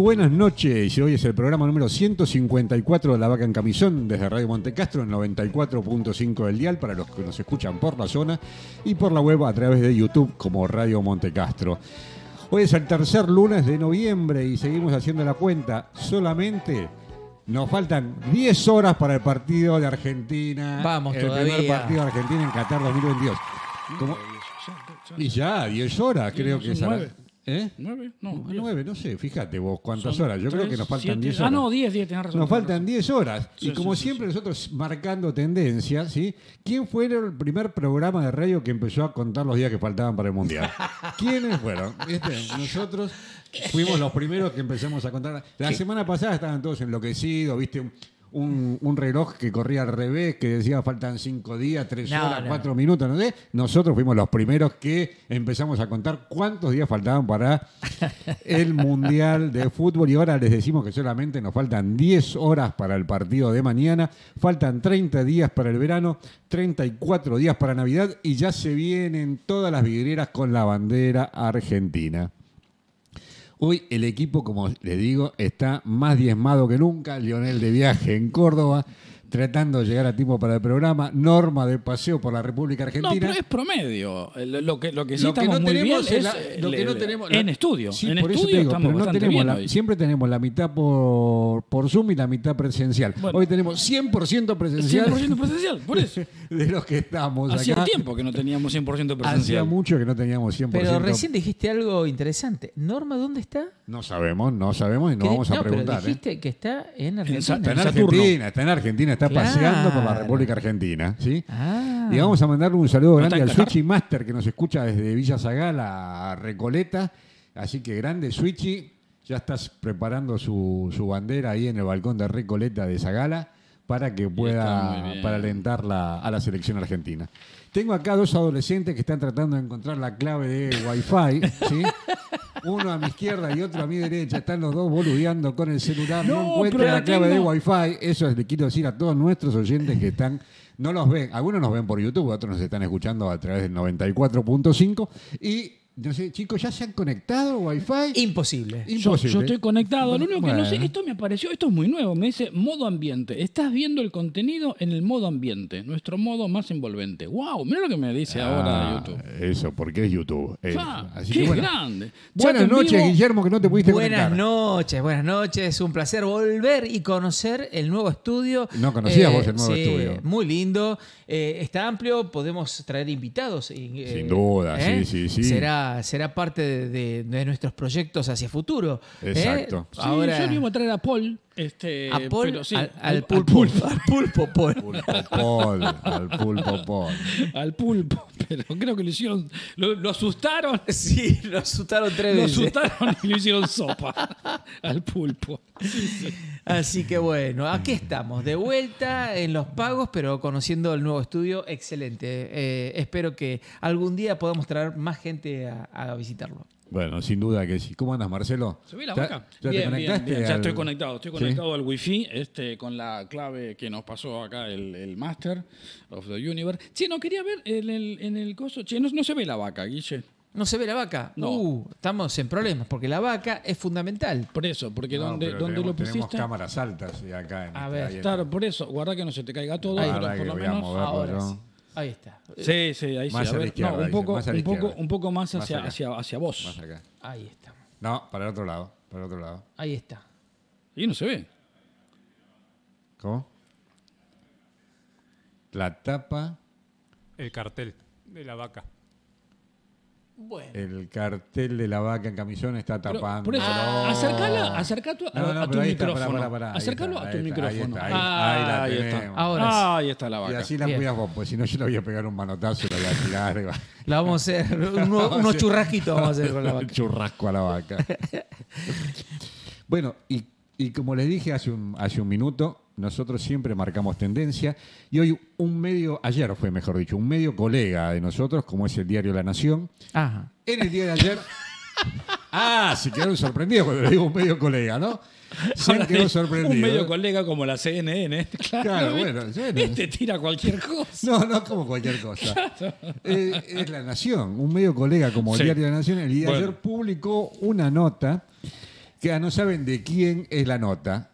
Buenas noches. Hoy es el programa número 154 de La Vaca en Camisón desde Radio Montecastro en 94.5 del dial para los que nos escuchan por la zona y por la web a través de YouTube como Radio Montecastro. Hoy es el tercer lunes de noviembre y seguimos haciendo la cuenta. Solamente nos faltan 10 horas para el partido de Argentina. Vamos el primer partido de Argentina en Qatar 2022. ¿Cómo? Y ya, 10 horas creo que es. ¿Eh? ¿Nueve? No, No, diez. nueve, no sé, fíjate vos cuántas Son horas. Yo creo que nos faltan siete. 10 horas. Ah, no, 10, 10, tenés razón. Nos tenés faltan razón. 10 horas. Sí, y como sí, siempre, sí. nosotros marcando tendencias, ¿sí? ¿Quién fue el primer programa de radio que empezó a contar los días que faltaban para el Mundial? ¿Quiénes fueron? ¿Viste? Nosotros fuimos los primeros que empezamos a contar. La semana pasada estaban todos enloquecidos, ¿viste? Un, reloj que corría al revés, que decía faltan 5 días, 3 No, horas, no. 4 minutos, no sé. Nosotros fuimos los primeros que empezamos a contar cuántos días faltaban para el Mundial de Fútbol y ahora les decimos que solamente nos faltan 10 horas para el partido de mañana, faltan 30 días para el verano, 34 días para Navidad y ya se vienen todas las vidrieras con la bandera argentina. Hoy el equipo, como les digo, está más diezmado que nunca. Lionel de viaje en Córdoba, tratando de llegar a tiempo para el programa. Norma de paseo por la República No, Argentina. pero es promedio. Lo que, lo que sí Lo que estamos no muy bien tenemos es es la- lo el- que no tenemos- en la- estudio. Sí, en por eso estudio te digo, estamos no tenemos bien la- hoy. siempre tenemos la mitad por, por Zoom y la mitad presencial. Bueno. Hoy tenemos 100% presencial 100% presencial, por eso. de los que estamos Hacía acá. tiempo que no teníamos 100% Hacía presencial. mucho que no teníamos 100%. Pero recién dijiste algo interesante. Norma, ¿dónde está? No sabemos, no sabemos y no ¿Qué- vamos a no, preguntar. Pero ¿eh? dijiste que está en Argentina. Está en. Argentina, está en Argentina, está Claro. paseando por la República Argentina, ¿sí? Ah. Y vamos a mandarle un saludo ¿No grande al? Switchy Master que nos escucha desde Villa Zagala a Recoleta. Así que grande Switchy, ya estás preparando su, su bandera ahí en el balcón de Recoleta de Zagala para que pueda para alentar la- a la selección argentina. Tengo acá dos adolescentes que están tratando de encontrar la clave de Wi-Fi, ¿sí? Uno a mi izquierda y otro a mi derecha. Están los dos boludeando con el celular. No, No, encuentran la la clave de. Wi-Fi. Eso es- le quiero decir a todos nuestros oyentes que están, no los ven. Algunos nos ven por YouTube, otros nos están escuchando a través del 94.5. Y, no sé, chicos, ¿ya se han conectado Wi-Fi? Imposible. Yo, Imposible. yo estoy conectado. Lo único que no sé, Bueno. esto me apareció, esto es muy nuevo, me dice modo ambiente. Estás viendo el contenido en el modo ambiente, nuestro modo más envolvente. ¡Wow! Mira lo que me dice ahora Ah, YouTube. Eso, porque es YouTube. Eh, Ah, así ¡Qué que bueno. grande! Chat Buenas en noches, vivo. Guillermo, que no te pudiste Buenas conectar. noches, buenas noches. Un placer volver y conocer el nuevo estudio. Eh, No conocías vos el nuevo sí, estudio. Muy lindo. Eh, está amplio, podemos traer invitados. y, eh, Sin duda, sí, sí, sí. Será, será parte de, de- de nuestros proyectos hacia futuro. ¿eh? Exacto. Sí, Ahora, yo le iba a traer a Paul. Este, a Paul, pero sí, al, al- al pulpo. Al pulpo, Paul. Pulpo Paul, al pulpo Paul. al pulpo, pero creo que lo hicieron, lo, lo asustaron, Sí, lo asustaron tres lo veces. asustaron y lo hicieron sopa al pulpo. Así que bueno, aquí estamos, de vuelta en los pagos, pero conociendo el nuevo estudio, excelente. Eh, espero que algún día podamos traer más gente a, a visitarlo. Bueno, sin duda que sí. ¿Cómo andas, Marcelo? ¿Se ve la ¿Ya- vaca? ¿Ya Bien, te conectaste? bien, bien. Ya al- estoy conectado. Estoy ¿Sí? conectado al wifi este, con la clave que nos pasó acá el, el Master of the Universe. Che, no quería ver en el, en el coso. Che, no, no se ve la vaca, Guille. ¿No se ve la vaca? No. Uh, estamos en problemas, porque la vaca es fundamental. Por eso, porque No, donde, donde tenemos, lo tenemos pusiste. cámaras altas y acá en A esta- ver, Claro, por eso. Guarda que no se te caiga todo, Ahí. pero Ahora por lo menos. Ahora sí. Ahí está. Sí, sí, ahí Más sí. a A la ver, izquierda, no, un dice, poco, más a la un poco, un poco más Más hacia, acá. hacia, hacia vos. Más acá. Ahí está. No, para el otro lado. Para el otro lado. Ahí está. Y no se ve. ¿Cómo? La tapa, El cartel de la vaca. Bueno. el cartel de la vaca en camisón está Pero, tapando. por eso, acercala, acerca tu, a, No, no, a tu micrófono. pará, pará, pará, ahí Acércalo está, a tu está, ahí micrófono. está, ahí- Ah, ahí la está. Ahora. Ah, ahí está la Y vaca. así la cuidas vos, pues si no yo le voy a pegar un manotazo y la voy a tirar. y va- La vamos a hacer, uno- unos churrasquitos vamos a hacer con la vaca. churrasco a la vaca. bueno, y, y como les dije hace un, hace un minuto, nosotros siempre marcamos tendencia y hoy un medio, ayer fue mejor dicho, un medio colega de nosotros, como es el diario La Nación, Ajá. en el día de ayer... ah, se quedaron sorprendidos cuando le digo un medio colega, ¿no? Se han quedado sorprendidos. Un medio colega como la CNN. Claro, Claro, bueno, bueno. Este tira cualquier cosa. No, no como cualquier cosa. Eh, es La Nación, un medio colega como el Sí. Diario de la Nación, el día de ayer publicó una nota que no saben de quién es la nota.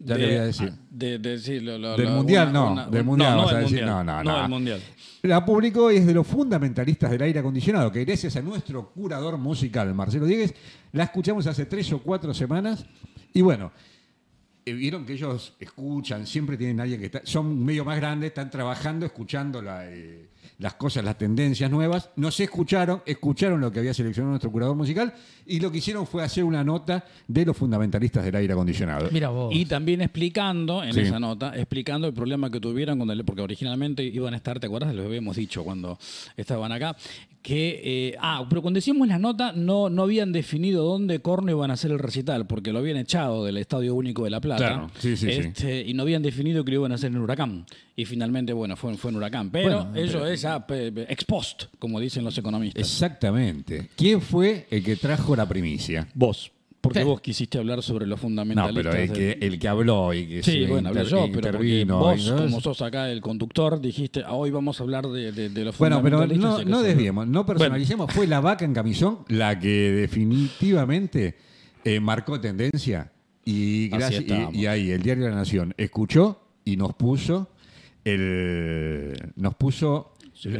Ya de, le voy a decir. De, de- sí, lo- lo- Del mundial, una- no. una- del mundial, vas a decir. mundial. No, no, no. del mundial. La publicó y es de los fundamentalistas del aire acondicionado, que gracias a nuestro curador musical, Marcelo Diegues, la escuchamos hace tres o cuatro semanas. Y bueno, eh, vieron que ellos escuchan, siempre tienen alguien que está, son medio más grandes, están trabajando, escuchando la, eh, las cosas, las tendencias nuevas. Nos escucharon, escucharon lo que había seleccionado nuestro curador musical y lo que hicieron fue hacer una nota de los fundamentalistas del aire acondicionado. Mira vos. Y también explicando, en Sí. esa nota, explicando el problema que tuvieron con el, porque originalmente iban a estar, ¿te acuerdas? Lo habíamos dicho cuando estaban acá, que, eh, ah, pero cuando decimos la nota no, no habían definido dónde Corno iban a hacer el recital, porque lo habían echado del Estadio Único de La Plata, Claro, sí, sí, sí. Este, y no habían definido que lo iban a hacer en Huracán. Y finalmente, bueno, fue, fue en Huracán. Pero Bueno, eso pero- es pe- ex post, como dicen los economistas. Exactamente. ¿Quién fue el que trajo la primicia? Vos. Porque Sí. vos quisiste hablar sobre los No, fundamentalistas. pero el que, el que habló y que Sí, se bueno, hablé yo, pero porque vos, no- como sos acá el conductor, dijiste, "Ah, hoy vamos a hablar de, de, de los Bueno, pero fundamentalistas", no, no desviemos, no personalicemos. Fue la vaca en camisón la que definitivamente eh, marcó tendencia. Y, gracias, y, y ahí el Diario de la Nación escuchó y nos puso el nos puso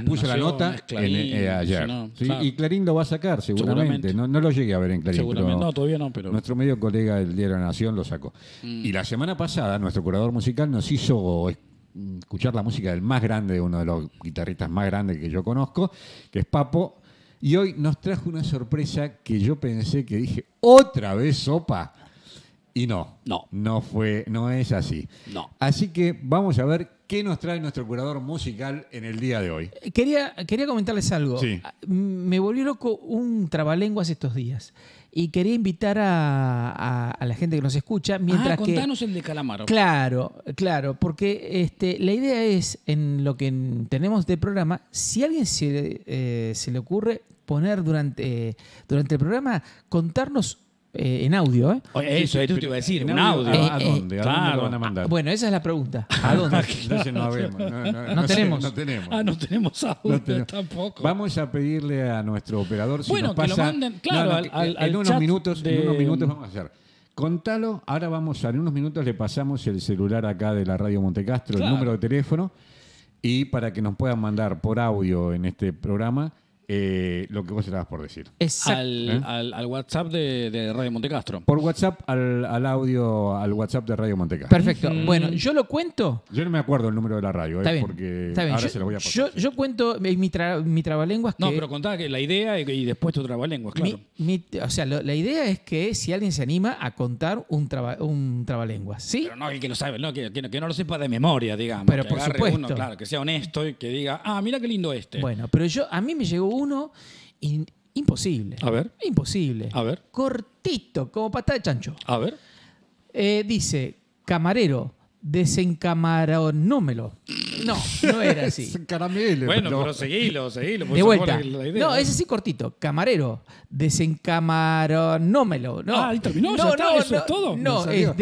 puso la nota Clarín, en, eh, ayer. si no, Sí, claro. Y Clarín lo va a sacar seguramente. Seguramente. No, no lo llegué a ver en Clarín. Seguramente, pero no, todavía no, pero... Nuestro medio colega del Diario de la Nación lo sacó. Mm. Y la semana pasada, nuestro curador musical nos hizo es- escuchar la música del más grande, de uno de los guitarristas más grandes que yo conozco, que es Papo. Y hoy nos trajo una sorpresa que yo pensé que dije, ¿otra vez sopa? Y no, No. no fue, no es así. No. Así que vamos a ver qué nos trae nuestro curador musical en el día de hoy. Quería, quería comentarles algo. Sí. Ah, Me volvió loco un trabalenguas estos días. Y quería invitar a, a- a la gente que nos escucha mientras ah, que. contanos el de Calamaro. Claro, claro, porque este, la idea es, en lo que tenemos de programa, si a alguien se, eh, se le ocurre poner durante, durante el programa, contarnos eh, en audio. ¿eh? Oye, eso, eso te iba a decir, ¿En un audio. Eh, ¿A eh, dónde? ¿A dónde lo van a mandar? Bueno, esa es la pregunta. ¿A dónde? Entonces no habemos. No, no- No tenemos. no tenemos. Ah, no tenemos audio No tenemos. tampoco. Vamos a pedirle a nuestro operador si Bueno, nos que lo manden, claro, al- al- en al unos chat minutos, de- en unos minutos vamos a hacer. Contalo, ahora vamos a, en unos minutos le pasamos el celular acá de la Radio Montecastro, Claro. el número de teléfono, y para que nos puedan mandar por audio en este programa eh, lo que vos estabas por decir. Exacto. al, ¿Eh? al, al WhatsApp de, de Radio Montecastro. Por WhatsApp al, al audio, al WhatsApp de Radio Montecastro. Perfecto. Bueno, yo lo cuento. Yo no me acuerdo el número de la radio, Está eh, bien. porque está bien. ahora Yo, se lo voy a pasar. yo, yo cuento en mi, tra- mi trabalenguas que. No, pero contaba que la idea y, y después tu trabalenguas, claro. mi- mi- o sea, lo- la idea es que si alguien se anima a contar un, traba, un trabalenguas, ¿sí? Pero no el que lo sabe, no, que, que- que no lo sepa de memoria, digamos. Pero que por supuesto. uno, claro, que sea honesto y que diga, ah, mira qué lindo este. Bueno, pero yo a mí me llegó uno in- imposible. A ver. Imposible. A ver. Cortito, como patada de chancho. A ver. Eh, dice, camarero, desencamaronómelo. No, no era así. Caramelo. Bueno, pero- pero seguilo, seguilo. De vuelta. No, es así cortito. Camarero, desencamaronómelo. No. Ah, ahí terminó, ya está, eso es todo. No, es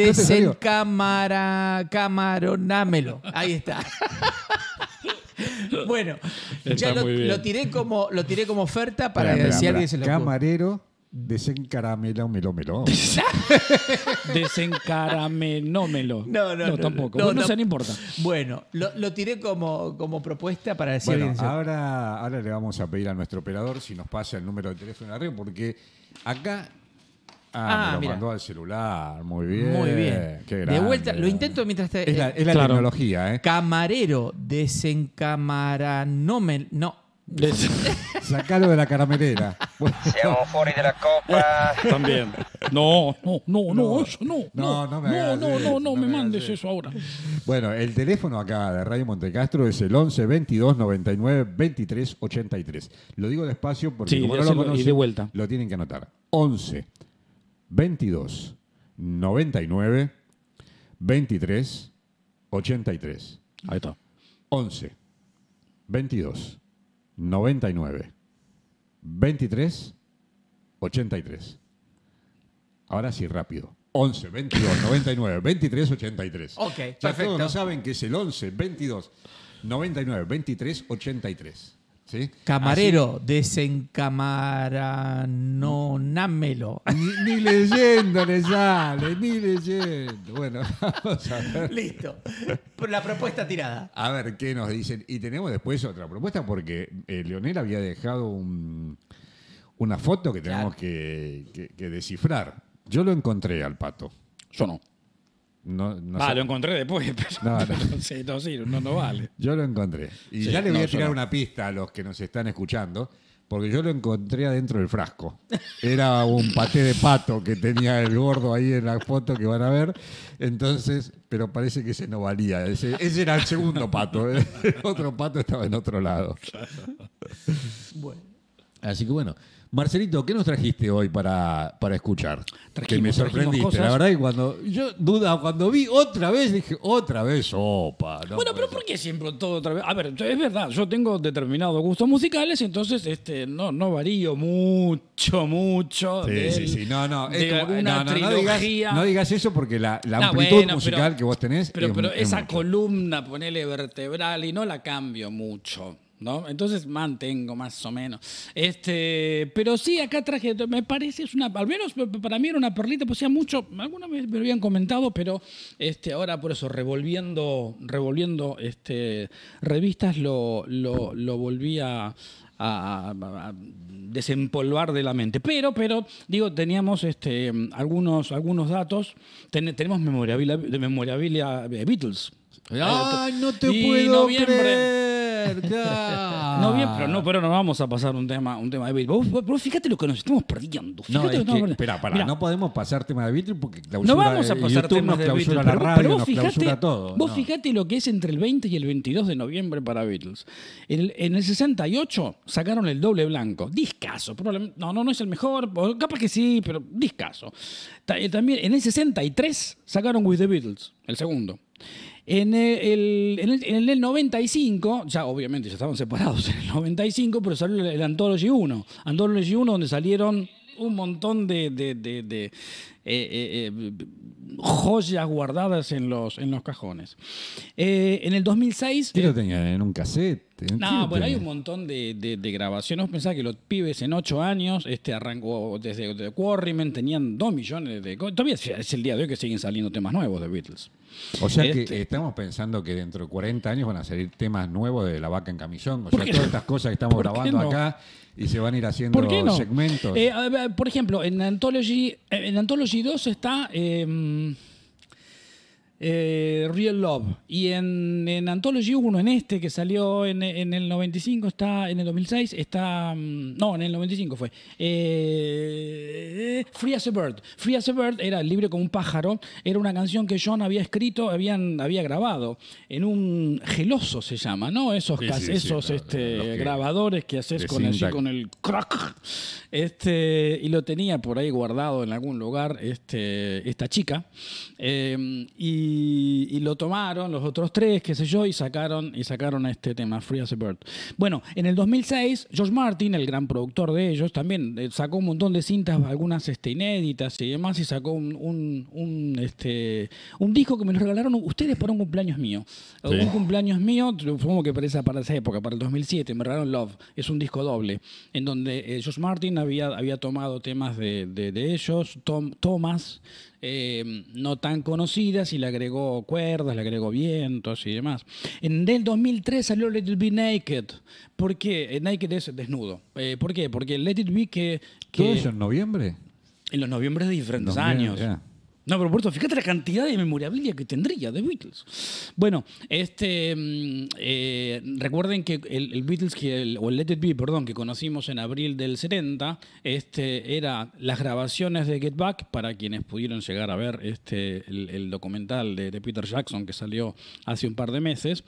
camaronámelo. Ahí está. bueno, ya lo, lo tiré como lo tiré como oferta para Espera, si alguien se lo ocurre. Camarero desencaramelo melo melo. Desencaramenómelo. No, no, no, tampoco. no, no. sé, no importa. Bueno, lo, lo tiré como, como propuesta para si Bueno, ahora, ahora le vamos a pedir a nuestro operador si nos pasa el número de teléfono de la red, porque acá. Ah, Ah, me lo mira. mandó al celular. Muy bien. Muy bien. Qué de grande. vuelta, lo intento mientras te. Es la, es la Claro. tecnología, ¿eh? Camarero, desencamaranómelo. No. Des- Sacalo de la caramelera. Siamo fuori dalla coppa. También. No, no, no, no, eso no. No, no me no, hagas no, no, eso, no, no me me mandes eso. eso ahora. Bueno, el teléfono acá de Radio Montecastro es el 11 22 99 23 83. Lo digo despacio porque Sí, como no lo y conocen, de vuelta. lo tienen que anotar. 11 22 99 23 83. Ahí está. 11 22 99 23 83. Ahora sí, rápido. 11 22 99 23 83. Ok, Ya perfecto. todos lo saben que es el 11 22 99 23 83. ¿Sí? Camarero, desencamaranónamelo. Así- ni, ni leyendo le sale, ni leyendo. Bueno, vamos a ver. Listo. La propuesta tirada. A ver qué nos dicen. Y tenemos después otra propuesta porque eh, Leonel había dejado un- una foto que tenemos que, que- que descifrar. Yo lo encontré al pato. Yo no. No, no Va, sé- lo encontré después, pero No, no. no, sé, no, sí, no, no vale. Yo lo encontré. Y Sí, ya le voy no, a tirar no. una pista a los que nos están escuchando, porque yo lo encontré adentro del frasco. Era un paté de pato que tenía el gordo ahí en la foto que van a ver. Entonces, pero parece que ese no valía. Ese, ese era el segundo pato. El otro pato estaba en otro lado. Bueno. Así que bueno. Marcelito, ¿qué nos trajiste hoy para, para escuchar? que me Trajimos- trajimos sorprendiste, la verdad, y cuando yo duda, cuando vi otra vez, dije, otra vez sopa. no Bueno, pero ¿por qué siempre todo otra vez? A ver, es verdad, yo tengo determinados gustos musicales, entonces este, no, no varío mucho, mucho. Sí, del- sí, sí. No, no. es de como- alguna no, no, no digas, trilogía. no digas eso porque la, la amplitud bueno, musical pero- que vos tenés. Pero, es- pero es esa columna, ponele vertebral y no la cambio mucho. ¿No? Entonces mantengo más o menos. Este, pero sí, acá traje, me parece, es una, al menos para mí era una perlita, pues mucho, alguna vez me lo habían comentado, pero este, ahora por eso, revolviendo, revolviendo este, revistas, lo, lo, lo volví a, a- a- a desempolvar de la mente. Pero, pero, digo, teníamos este, algunos, algunos datos, Ten- tenemos memorabilia, de memorabilia de Beatles. ¡Ay, no te Y puedo noviembre. creer! No bien, pero no, pero no vamos a pasar un tema, un tema de Beatles. Vos, vos- fíjate lo que nos estamos perdiendo. No, Fíjate es lo que, estamos espera, pará, Mirá, no podemos pasar tema de Beatles porque clausura, no vamos a eh, pasar YouTube temas nos de Beatles, la pero, radio, pero vos nos fíjate, clausura todo. vos no. fíjate lo que es entre el 20 y el 22 de noviembre para Beatles. En el, en el 68 sacaron el doble blanco. Discaso. probablemente- No, no, no es el mejor. Capaz que sí, pero discaso. Eh, También en el 63 sacaron With the Beatles, el segundo. En el, en, el, en el 95, ya obviamente ya estaban separados en el 95, pero salió el, Anthology 1. Anthology 1 donde salieron un montón de, eh, eh, eh, joyas guardadas en los, en los cajones. Eh, en el 2006... ¿Qué lo tenía en un cassette? ¿En qué No, bueno, hay un montón de, de- de grabaciones. Pensás que los pibes en ocho años este, arrancó desde de Quarrymen, tenían dos millones de... Todavía es- el día de hoy que siguen saliendo temas nuevos de Beatles. O sea Este- que estamos pensando que dentro de 40 años van a salir temas nuevos de La Vaca en Camisón. O ¿Por sea, todas no? estas cosas que estamos ¿Por qué grabando no? acá y se van a ir haciendo ¿Por qué no? segmentos. Eh, por ejemplo, en Anthology, eh, en Anthology 2 está eh, eh, Real Love. Y en, en Anthology 1, en este que salió en, en el 95, está en el 2006, está. mm, No, en el 95 fue. eh, Free as a Bird. Free as a Bird era libre como un pájaro. Era una canción que John había escrito, habían, había grabado en un geloso, se llama, ¿no? Esos, Sí, sí, esos este, que- grabadores que haces con, cinta. con el crack. Este, y lo tenía por ahí guardado en algún lugar este, esta chica. Eh, y, y lo tomaron los otros tres, qué sé yo, y sacaron, y sacaron este tema, Free as a Bird. Bueno, en el 2006, George Martin, el gran productor de ellos, también eh, sacó un montón de cintas, algunas este, inéditas y demás, y sacó un, un, un, este, un disco que me lo regalaron ustedes para un cumpleaños mío. Sí. Un cumpleaños mío, supongo que para esa, para esa época, para el 2007, me regalaron Love. Es un disco doble, en donde eh, George Martin había, había tomado temas de, de- de ellos, Tom- Thomas, eh, no tan conocidas, y le agregó cuerdas, le agregó vientos y demás. En el 2003 salió Let It Be Naked. ¿Por qué? Eh, Naked es desnudo. Eh, ¿Por qué? Porque Let It Be que... que ¿Todo eso en noviembre? en los noviembres de diferentes Noviembre, años. No, pero por fíjate la cantidad de memorabilia que tendría de Beatles. Bueno, este mm, eh, recuerden que el, Beatles, que o el Let It Be, perdón, que conocimos en abril del 70, este, era las grabaciones de Get Back, para quienes pudieron llegar a ver este, el, documental de, Peter Jackson que salió hace un par de meses.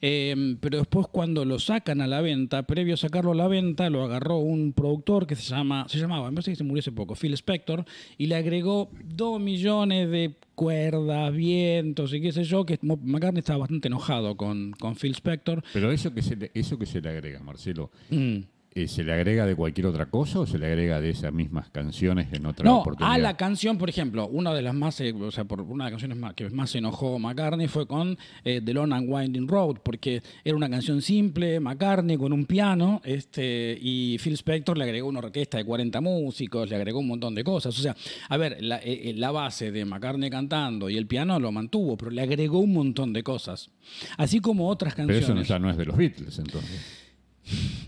Eh, pero después cuando lo sacan a la venta, previo a sacarlo a la venta, lo agarró un productor que se llama, se llamaba, me parece que se murió hace poco, Phil Spector, y le agregó dos millones de cuerdas, vientos y qué sé yo, que McCartney estaba bastante enojado con, con Phil Spector. Pero eso que se le, eso que se le agrega, Marcelo, Mm. Eh, ¿se le agrega de cualquier otra cosa o se le agrega de esas mismas canciones en otra No, oportunidad? a la canción, por ejemplo, una de las más, eh, o sea, por una de las canciones más, que más se enojó McCartney fue con eh, The Long and Winding Road, porque era una canción simple, McCartney con un piano, este, y Phil Spector le agregó una orquesta de 40 músicos, le agregó un montón de cosas. O sea, a ver, la, eh, eh, la base de McCartney cantando y el piano lo mantuvo, pero le agregó un montón de cosas. Así como otras Pero canciones. eso no- ya no es de los Beatles, entonces.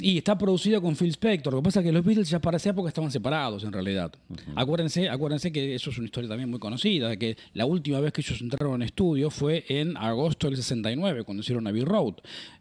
Y está producido con Phil Spector. Lo que pasa es que los Beatles ya para esa época estaban separados, en realidad. acuérdense, acuérdense que eso es una historia también muy conocida, que la última vez que ellos entraron en estudio fue en agosto del 69, cuando hicieron Abbey Road.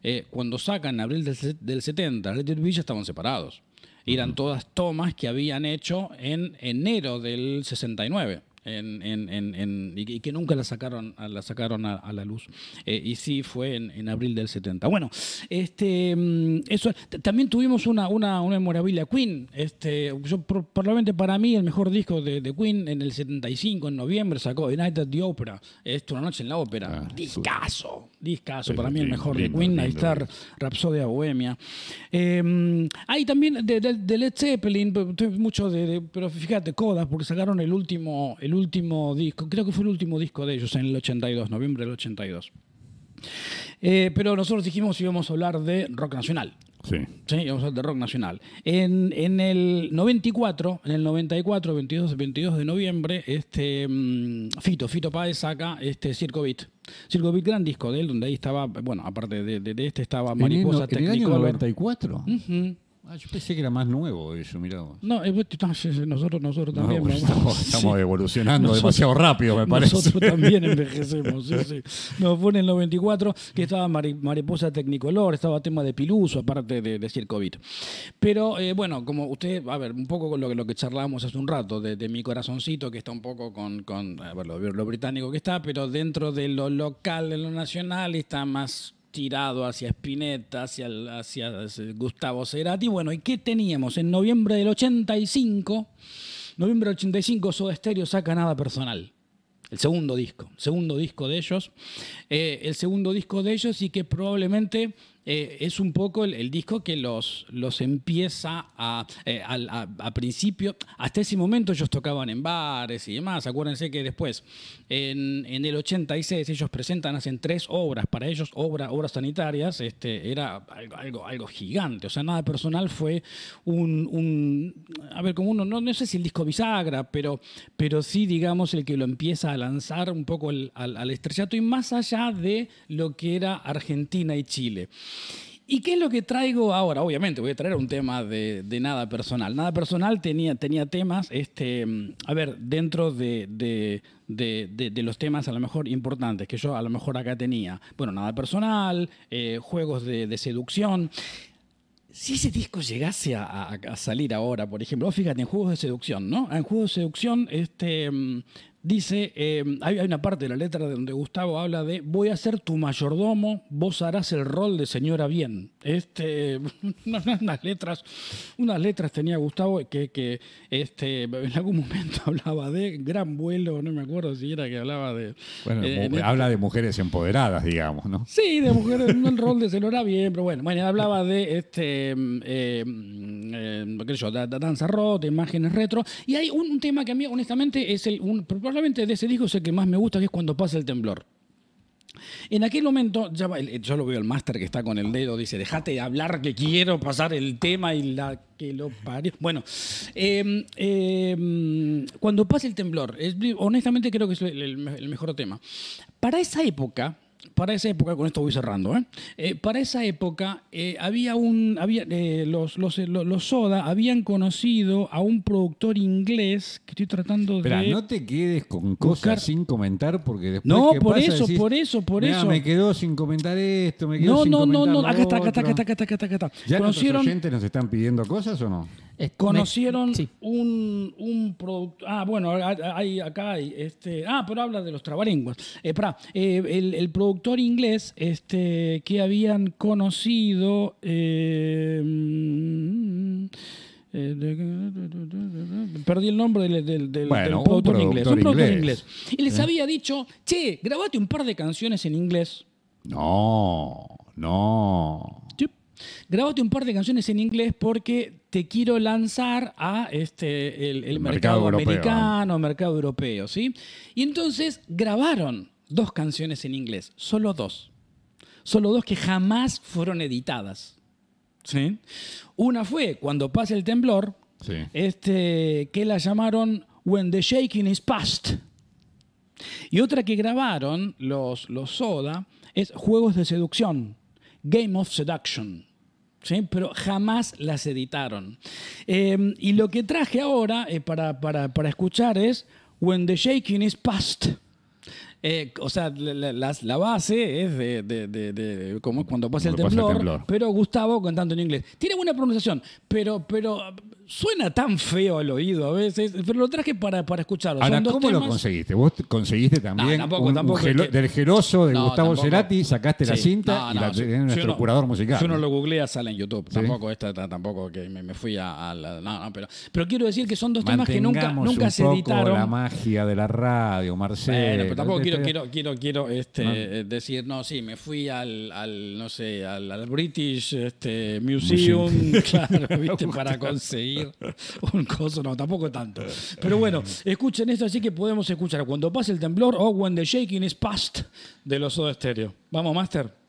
Eh, cuando sacan en abril del, del 70, Let It Be ya estaban separados. Eran todas tomas que habían hecho en enero del 69. En, en- en- en- y, que- nunca la sacaron, a- la sacaron a, a la luz. Eh, y sí fue en, abril del 70. Bueno, este, mm, eso, también tuvimos una, una, una memorabilia Queen. Este, yo, pro- probablemente para mí el mejor disco de, de Queen en el 75, en noviembre, sacó The Night at the Opera. Esto, una noche en la ópera. Ah, discaso, discaso. Para mí el mejor de Queen. Ahí está. Rapsodia Bohemia. Eh, hay también de, de- de Led Zeppelin, mucho de, de- pero fíjate, Codas, porque sacaron el último, el último disco, creo que fue el último disco de ellos en el 82, noviembre del 82. Eh, pero nosotros dijimos que íbamos a hablar de rock nacional. Sí. Sí, íbamos a hablar de rock nacional. En, en el 94, en el 94, 22, 22 de noviembre, este, mm, Fito, Fito Páez saca este Circo Beat. Circo Beat, gran disco de él, donde ahí estaba, bueno, aparte de, de- de este estaba ¿En el, Mariposa no- en el año Technicolor. 94? Ujú. Ah, yo pensé que era más nuevo eso, mirá vos. No, eh, sí, nosotros, nosotros No, también. estamos, Sí. evolucionando Nosotros- demasiado rápido, me parece. Nosotros también envejecemos, sí, sí. No, fue en el 94 que estaba Mari- Mariposa Technicolor, estaba tema de Piluso, aparte de, de Circo Beat. Pero eh, bueno, como usted, a ver, un poco con lo, que- lo que charlábamos hace un rato, de, de mi corazoncito, que está un poco con, con a ver, lo, lo británico que está, pero dentro de lo local, de lo nacional, está más tirado hacia Spinetta, hacia, hacia Gustavo Cerati. Bueno, ¿y qué teníamos? En noviembre del 85, noviembre del 85, Soda Stereo saca Nada Personal. El segundo disco, segundo disco de ellos. Eh, el segundo disco de ellos y que probablemente eh, es un poco el, disco que los, los empieza a, eh, a, a principio, hasta ese momento ellos tocaban en bares y demás. Acuérdense que después, en, en el 86, ellos presentan, hacen tres obras, para ellos obra, obras sanitarias, este, era algo, algo, gigante. O sea, nada personal fue un, un- a ver, como uno, no, no sé si el disco bisagra, pero, pero sí, digamos, el que lo empieza a lanzar un poco al- al estrellato y más allá de lo que era Argentina y Chile. ¿Y qué es lo que traigo ahora? Obviamente voy a traer un tema de, de nada personal. Nada personal tenía, tenía temas, este, mm, a ver, dentro de, de- de- los temas a lo mejor importantes que yo a lo mejor acá tenía. Bueno, nada personal, eh, juegos de, seducción. Si ese disco llegase a, a- a salir ahora, por ejemplo, fíjate en Juegos de Seducción, ¿no? En Juegos de Seducción, este, mm, dice, eh, hay, hay una parte de la letra donde Gustavo habla de voy a ser tu mayordomo, vos harás el rol de señora bien. Este, unas, letras, unas letras tenía Gustavo que, que este, en algún momento hablaba de gran vuelo, no me acuerdo si era que hablaba de... Bueno, eh, habla de mujeres empoderadas, digamos, ¿no? Sí, de mujeres, no el rol de señora bien, pero bueno, bueno, hablaba de este, eh, mm, eh, qué sé yo, da- da- danza de imágenes retro, y hay un, un tema que a mí, honestamente, es el, un- probablemente de ese disco es el que más me gusta, que es cuando pasa el temblor. En aquel momento, yo lo veo el máster que está con el dedo, dice, dejate de hablar que quiero pasar el tema y la que lo parió. Bueno, eh, eh, cuando pasa el temblor, es- honestamente creo que es el mejor tema. Para esa época, para esa época, con esto voy cerrando, ¿eh? Eh, para esa época eh, había un, había, eh, los, los, los, los Soda habían conocido a un productor inglés que estoy tratando de... no te quedes con cosas sin comentar porque después. No, ¿qué por pasa? eso, Decís, por eso, por "Mirá, eso". Me quedó sin comentar esto, me quedó No, sin no, no, comentar no, acá está, acá está, acá otro". está, acá está, acá está, acá está. ¿Ya nuestros Conocieron, oyentes nos están pidiendo cosas o no? Es- conocieron me- sí. un, un producto. Ah, bueno, hay, acá hay. Este, ah, pero habla de los trabalenguas. Eh, pará, eh, el, el productor inglés este, que habían conocido. eh, mm, eh, perdí el nombre del, del- del- Bueno, del un productor, inglés. Un productor inglés. inglés. Y les había dicho, che, grabate un par de canciones en inglés. No, no. Grabaste un par de canciones en inglés porque te quiero lanzar a este, el, el mercado, mercado europeo. americano, mercado europeo, ¿sí? Y entonces grabaron dos canciones en inglés, solo dos. Solo dos que jamás fueron editadas. ¿sí? Una fue Cuando pase el temblor, Sí. este, que la llamaron When the Shaking is Past. Y otra que grabaron los, los Soda es Juegos de Seducción, Game of Seduction. ¿Sí? Pero jamás las editaron. Eh, y lo que traje ahora eh, para, para- para escuchar es When the Shaking is Past. Eh, o sea, la, la- base es de, de- de- de- como cuando pasa el, Cuando pasa el temblor, pero Gustavo cantando en inglés. Tiene buena pronunciación, pero, pero suena tan feo al oído a veces. Pero lo traje para, para escucharlo. Ahora, ¿cómo lo conseguiste? ¿Vos conseguiste también tampoco, un- un tampoco, gelo- que- del geloso de No, Gustavo tampoco. Cerati, sacaste la cinta No, y no, la tenés nuestro curador musical. Si uno ¿no? lo googlea, sale en YouTube. Sí. Tampoco esta, ta- tampoco que me, me fui a, a la- no, no, pero, pero quiero decir que son dos temas que nunca, nunca un se poco editaron. la magia de la radio, Marcelo. Bueno, pero tampoco quiero, quiero, quiero, quiero este, No. eh, decir, no, sí, me fui al, al, no sé, al, al British este, Museum, claro, ¿viste? para conseguir un coso, no, tampoco tanto. Pero bueno, escuchen esto, así que podemos escuchar cuando pase el temblor o When the Shaking is Past de los Soda Stereo. Vamos, Master.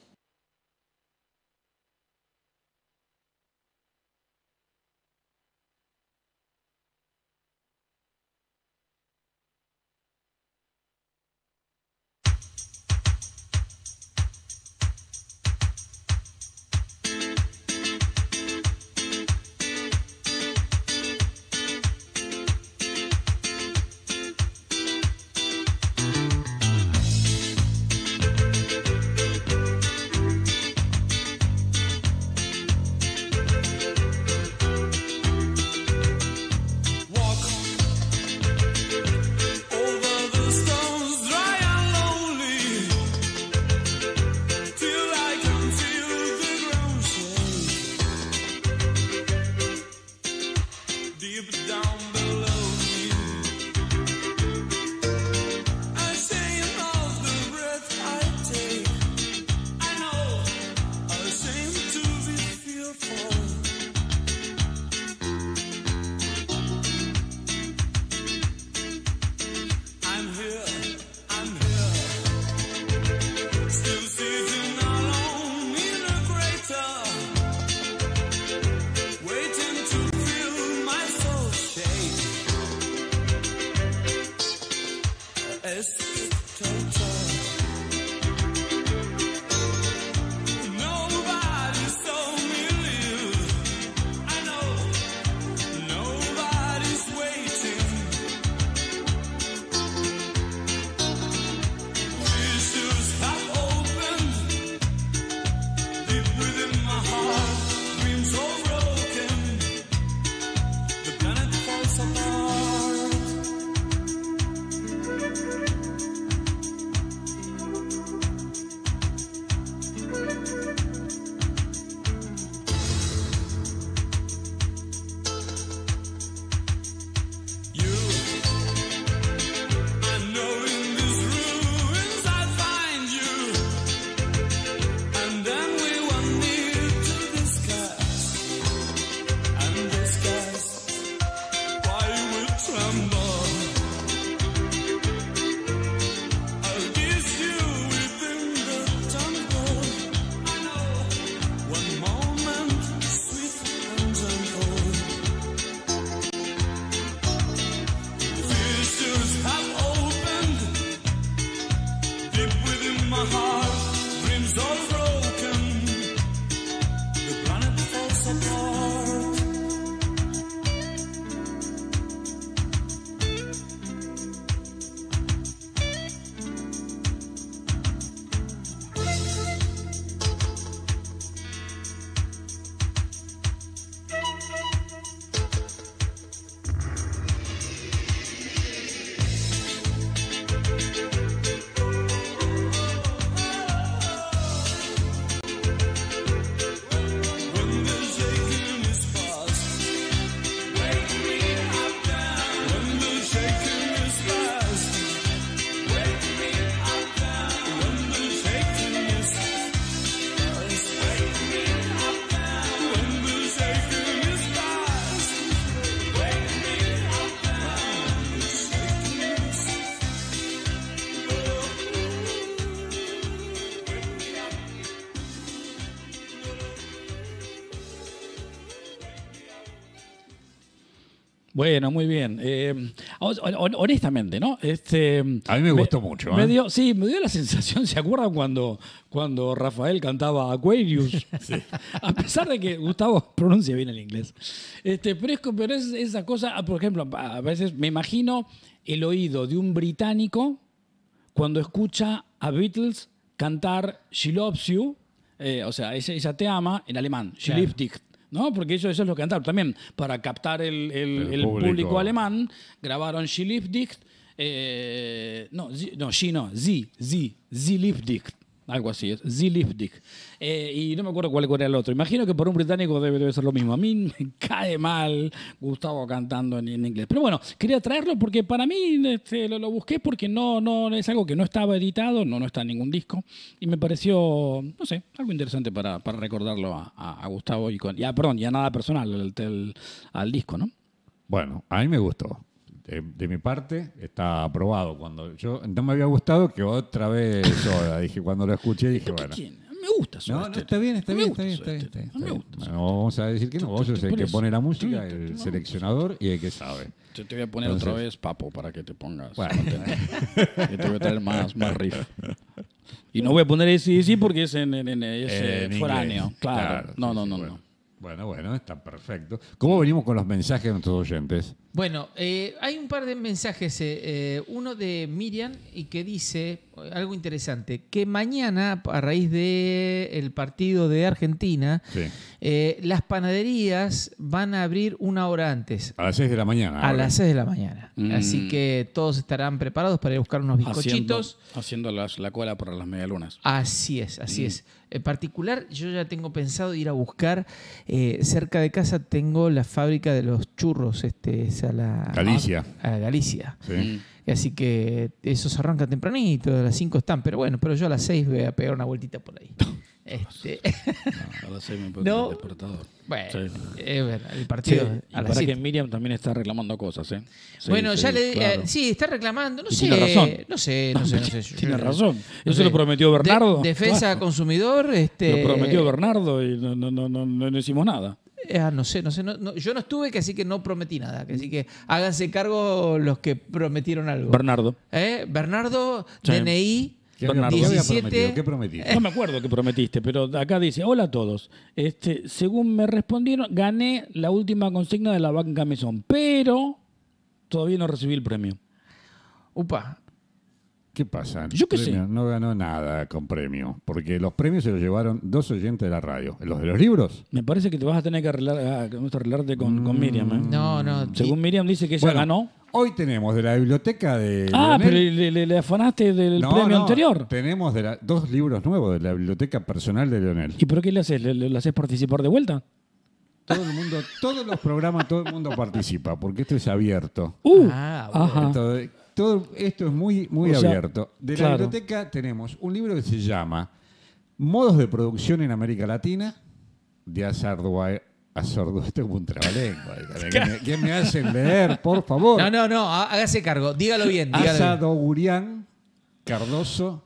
Bueno, muy bien. Eh, hon- hon- honestamente, ¿no? Este, A mí me gustó mucho, me ¿eh? dio- sí, me dio la sensación, ¿se acuerdan cuando, cuando Rafael cantaba Aquarius? A pesar de que Gustavo pronuncia bien el inglés. Este, pero es, pero es esa cosa, ah, por ejemplo, a veces me imagino el oído de un británico cuando escucha a Beatles cantar She Loves You, eh, o sea, ella, ella te ama en alemán, She Claro. ¿No? Porque eso, eso es lo que cantaron también. Para captar el, el- El el público. público. alemán, grabaron She Liebt dich, eh, no, no, she no, sie, sie, sie. Algo así, es dich. Eh, y no me acuerdo cuál era el otro. Imagino que por un británico debe, debe ser lo mismo. A mí me cae mal Gustavo cantando en, en inglés. Pero bueno, quería traerlo porque para mí este, lo, lo busqué porque no, no es algo que no estaba editado, no, no está en ningún disco. Y me pareció, no sé, algo interesante para, para recordarlo a, a- a Gustavo y con, ya, perdón, ya nada personal al, al- al disco, ¿no? Bueno, a mí me gustó. De, de mi parte, está aprobado. Cuando yo no me había gustado que otra vez Soda. Dije, cuando lo escuché, dije, bueno. ¿Quién? Me gusta Soda No, no, está bien, está bien, está bien, está bien. Me gusta. Bueno, vamos a decir que no. Vos sos el que pone la música, el seleccionador y el que sabe. Yo te voy a poner Entonces- otra vez papo para que te pongas. Bueno. contento. Y te voy a traer más, más riff. Y no voy a poner ese sí porque es en, en- en- es, eh, foráneo. Claro. No, no, no, bueno. no. Bueno, bueno, está perfecto. ¿Cómo venimos con los mensajes de nuestros oyentes? Bueno, eh, hay un par de mensajes. eh, eh, uno de Miriam y que dice eh, algo interesante: que mañana, a raíz del partido de Argentina, Sí. eh, las panaderías van a abrir una hora antes. A las 6 de la mañana. A ahora. las 6 de la mañana. Mm. Así que todos estarán preparados para ir a buscar unos bizcochitos. haciendo las- la cola para las medialunas. Así es, así es. En particular, yo ya tengo pensado ir a buscar, eh, cerca de casa tengo la fábrica de los churros, este, es a la Galicia. A la Galicia. Sí. Así que esos arrancan tempranito, a las 5 están, pero bueno, pero yo a las 6 voy a pegar una vueltita por ahí. Este, A las seis me pongo No. el despertador. bueno, Sí. eh, bueno, el Sí, partido y a para que. Miriam también está reclamando cosas, ¿eh? Sí, bueno, sí, ya le claro. eh, sí, está reclamando, no Y sé, tiene razón. no sé, no sé, no sé. Tiene razón. no Eso sé. lo prometió De- Bernardo. defensa Claro. consumidor, este Lo prometió Bernardo y no, no, no, no, no hicimos nada. Eh, Ah, no sé, no sé. no- no- yo no estuve, que así que no prometí nada. Que así que háganse cargo los que prometieron algo. Bernardo. ¿Eh? Bernardo, Sí. DNI, ¿Qué había, Bernardo. qué había 17. prometido? ¿Qué prometiste? No me acuerdo qué prometiste, pero acá dice, hola a todos. Este, según me respondieron, gané la última consigna de la banca Mesón, pero todavía no recibí el premio. Upa. ¿Qué pasa? Yo qué sé. No ganó nada con premio, porque los premios se los llevaron dos oyentes de la radio. ¿Los de los libros? Me parece que te vas a tener que arreglar, ah, a arreglarte con, con Miriam. ¿eh? No, no. Según Miriam dice que ella Bueno, ganó. Hoy tenemos de la biblioteca de. Ah, Leonel- pero le, le- le afanaste del No, premio no, anterior. Tenemos de la- dos libros nuevos de la biblioteca personal de Leonel. ¿Y por qué le haces? ¿Le, le- le haces participar de vuelta? Todo el mundo, todos los programas, todo el mundo participa, porque esto es abierto. Uh, Ah, bueno. ajá. Entonces, todo esto es muy, muy O sea, abierto. De la claro. biblioteca tenemos un libro que se llama Modos de producción en América Latina, de Azardua. Azardu, esto es un trabalengua. ¿Quién me, quién me hace leer, por favor? No, no, no. há- Hágase cargo. Dígalo bien. Dígalo bien. Asadogurian, Cardoso,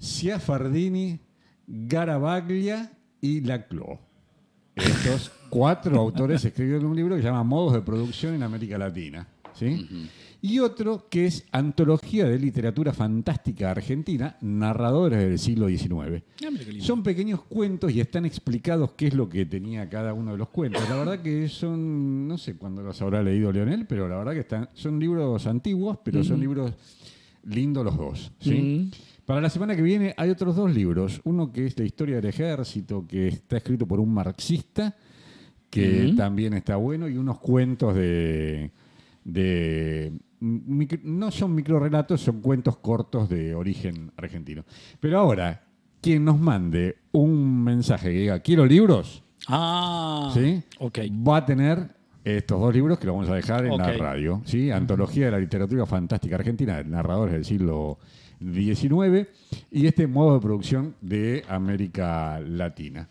Ciafardini, Garabaglia y Laclau. Estos cuatro autores escribieron un libro que se llama Modos de Producción en América Latina. ¿sí? Y otro que es Antología de Literatura Fantástica Argentina, narradores del siglo XIX. Ah. Son pequeños cuentos y están explicados qué es lo que tenía cada uno de los cuentos. La verdad que son, no sé cuándo los habrá leído Leonel, pero la verdad que están, son libros antiguos, pero son libros lindos los dos. ¿sí? Para la semana que viene hay otros dos libros. Uno que es la historia del ejército, que está escrito por un marxista, que también está bueno, y unos cuentos de... de micro- no son microrelatos, son cuentos cortos de origen argentino. Pero ahora, quien nos mande un mensaje que diga, quiero libros, Ah, ¿sí? ok. va a tener estos dos libros que lo vamos a dejar en la radio. ¿sí? Antología de la literatura fantástica argentina, de narradores del siglo XIX, y este modo de producción de América Latina.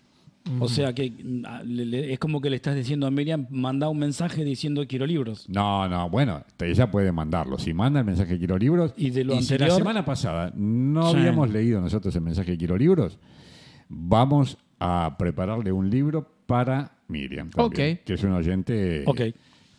O sea que ah, le- le- es como que le estás diciendo a Miriam, manda un mensaje diciendo quiero libros. No, no, bueno, ella puede mandarlo. Si manda el mensaje Quiero Libros. Y de lo si la semana pasada no Sí. habíamos leído nosotros el mensaje Quiero Libros, vamos a prepararle un libro para Miriam. también, Ok. Que es un oyente Ok.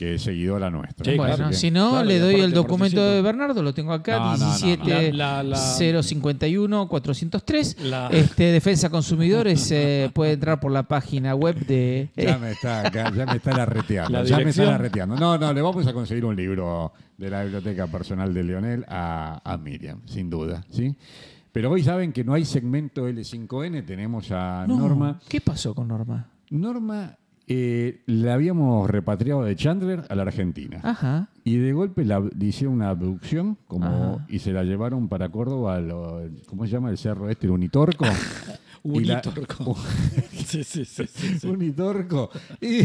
Que es seguidora nuestra. Sí, bueno, claro. si no, Claro, le doy el documento de Bernardo, lo tengo acá, No, no, no, no. 17 La- la- la- 051 403. La- Este, Defensa Consumidores eh, puede entrar por la página web de... Ya eh, me está, acá, ya me está arreteando. La ya me está arreteando. No, no, le vamos a conseguir un libro de la biblioteca personal de Leonel a, a Miriam, sin duda, ¿sí? Pero hoy saben que no hay segmento L5N, tenemos a no, Norma. ¿Qué pasó con Norma? Norma eh, la habíamos repatriado de Chandler a la Argentina. Ajá. Y de golpe la, le hicieron una abducción como, Ajá. y se la llevaron para Córdoba, a lo- ¿cómo se llama el cerro este? El Unitorco. La- Unitorco. Sí, sí, sí, sí, sí. Unitorco. Y,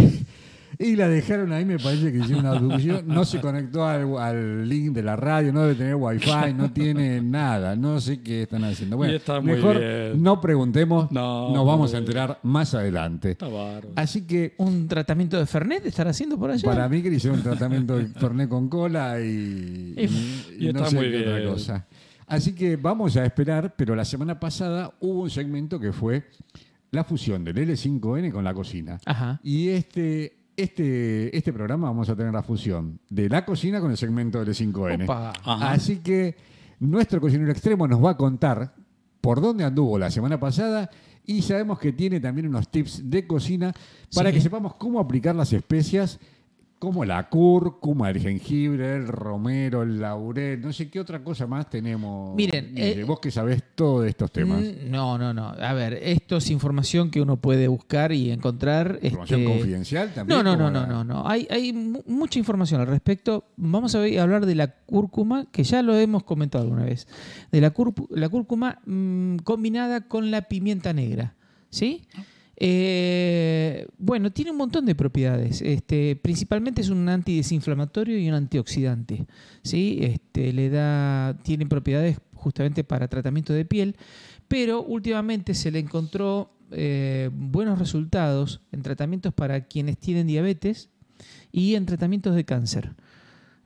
y la dejaron ahí, me parece que hicieron una abducción. No se conectó al, al link de la radio, no debe tener wifi, no tiene nada. No sé qué están haciendo. Bueno, está mejor bien. no preguntemos, No, nos vamos a enterar más adelante. Está bárbaro. Así que ¿Un tratamiento de Fernet estará haciendo por allá? para mí que le hicieron un tratamiento de Fernet con cola y, y- Y y no está sé muy qué otra bien. cosa. Así que vamos a esperar, pero la semana pasada hubo un segmento que fue la fusión del L5N con la cocina. Ajá. Y este, este, este programa vamos a tener la fusión de la cocina con el segmento del L5N. Opa. Ajá. Así que nuestro cocinero extremo nos va a contar por dónde anduvo la semana pasada y sabemos que tiene también unos tips de cocina para Sí. que sepamos cómo aplicar las especias como la cúrcuma, el jengibre, el romero, el laurel, no sé qué otra cosa más tenemos. Miren, eh, vos que sabés todo de estos temas. Mm, No, no, no. A ver, esto es información que uno puede buscar y encontrar. Información este, confidencial también. No, no, no, no, no, no. Hay, hay mu- mucha información al respecto. Vamos a hablar de la cúrcuma, que ya lo hemos comentado alguna vez. De la, la cúrcuma mm, combinada con la pimienta negra. ¿Sí? Eh, bueno, tiene un montón de propiedades. Este, principalmente es un antidesinflamatorio y un antioxidante. ¿sí? Este, le da, tiene propiedades justamente para tratamiento de piel, pero últimamente se le encontró eh, buenos resultados en tratamientos para quienes tienen diabetes y en tratamientos de cáncer.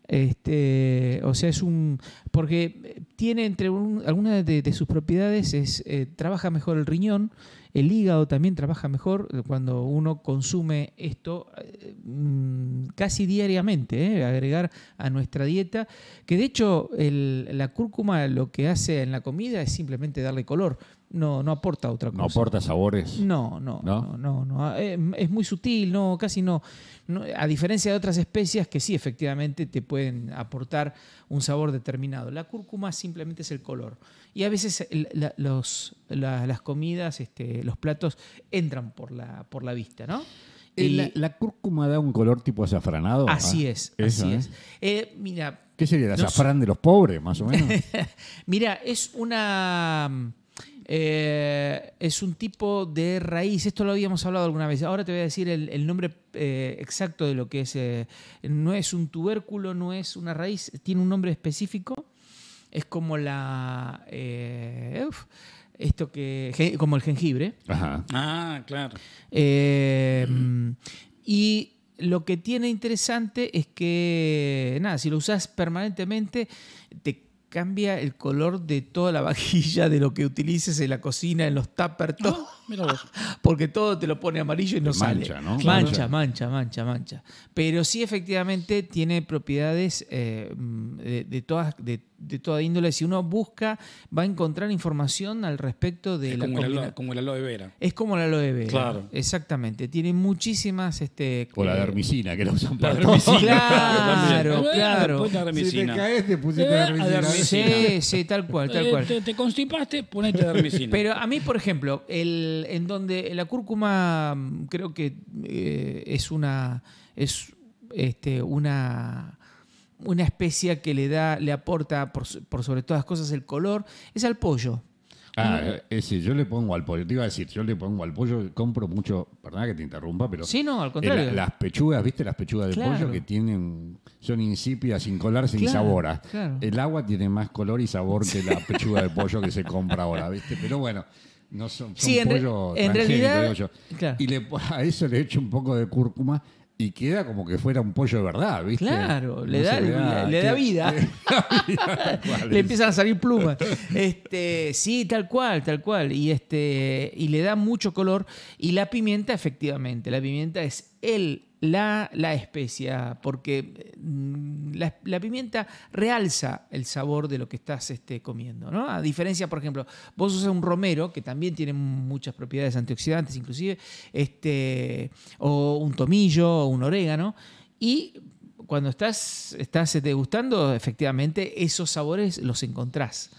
Este, o sea, es un. Porque tiene entre un- algunas de, de sus propiedades es. eh, trabaja mejor el riñón, el hígado también trabaja mejor cuando uno consume esto eh, mm, casi diariamente, eh, agregar a nuestra dieta. Que de hecho, el- la cúrcuma lo que hace en la comida es simplemente darle color, no, no aporta otra cosa. No aporta sabores. No, no, ¿No? no, no, no. Eh, Es muy sutil, no, casi no, no. A diferencia de otras especias que sí, efectivamente, te pueden aportar un sabor determinado. La cúrcuma simplemente es el color. Y a veces la- los, la- las comidas, este, los platos entran por la, por la vista, ¿no? Eh, la, la cúrcuma da un color tipo azafranado. así Ah, es, eso, así ¿eh? es. Eh, mira, ¿Qué sería el No azafrán de los pobres, más o menos? Mira, es una. Eh, es un tipo de raíz. Esto lo habíamos hablado alguna vez. Ahora te voy a decir el, el nombre eh, exacto de lo que es. eh, no es un tubérculo, no es una raíz, tiene un nombre específico. Es como la. eh, uf, esto que. como el jengibre. Ajá. Ah, claro. Eh, y lo que tiene interesante es que, nada, si lo usas permanentemente, te cambia el color de toda la vajilla de lo que utilices en la cocina, en los tuppers, todo. Mira vos. Porque todo te lo pone amarillo y no Te sale. mancha, ¿no? Mancha, Claro. mancha, mancha, mancha. Pero sí, efectivamente, tiene propiedades eh, de, de todas, de, de toda índole. Si uno busca, va a encontrar información al respecto de Es la como, el aloe, como el aloe vera. es como la aloe vera. Claro. Exactamente. Tiene muchísimas. Este, O la eh, dermicina, que la usan La para todo. dermicina. Claro, claro. La Si te dermicina. caes, te pusiste Eh, dermicina. Sí, sí, tal cual, tal Eh, cual. Te, te constipaste, ponete dermicina. Pero a mí, por ejemplo, el, en donde la cúrcuma mm, creo que eh, es una es este, una una especia que le da le aporta por, por sobre todas las cosas el color es al pollo. Ah, ese, yo le pongo al pollo. Te iba a decir, yo le pongo al pollo, compro mucho, perdona que te interrumpa, pero. Sí, no, al eh, contrario. la- las pechugas, ¿viste? Las pechugas de Claro. pollo que tienen. Son insípidas, sin colar, sin Claro, sabor. ah. claro. El agua tiene más color y sabor que la pechuga de pollo que se compra ahora, ¿viste? Pero bueno. No son, son Sí, en re- pollo en transgénico, realidad- digo yo. claro. Y le, a eso le echo un poco de cúrcuma y queda como que fuera un pollo de verdad, ¿viste? Claro, le da- se le- le da vida. Le empiezan a salir plumas. Este, sí, tal cual, tal cual. Y este, y le da mucho color. Y la pimienta, efectivamente, la pimienta es el la, la especia, porque mm, la, la pimienta realza el sabor de lo que estás este, comiendo. ¿no? A diferencia, por ejemplo, vos usas un romero, que también tiene muchas propiedades antioxidantes inclusive, este, o un tomillo, o un orégano, y cuando estás, estás degustando, efectivamente, esos sabores los encontrás.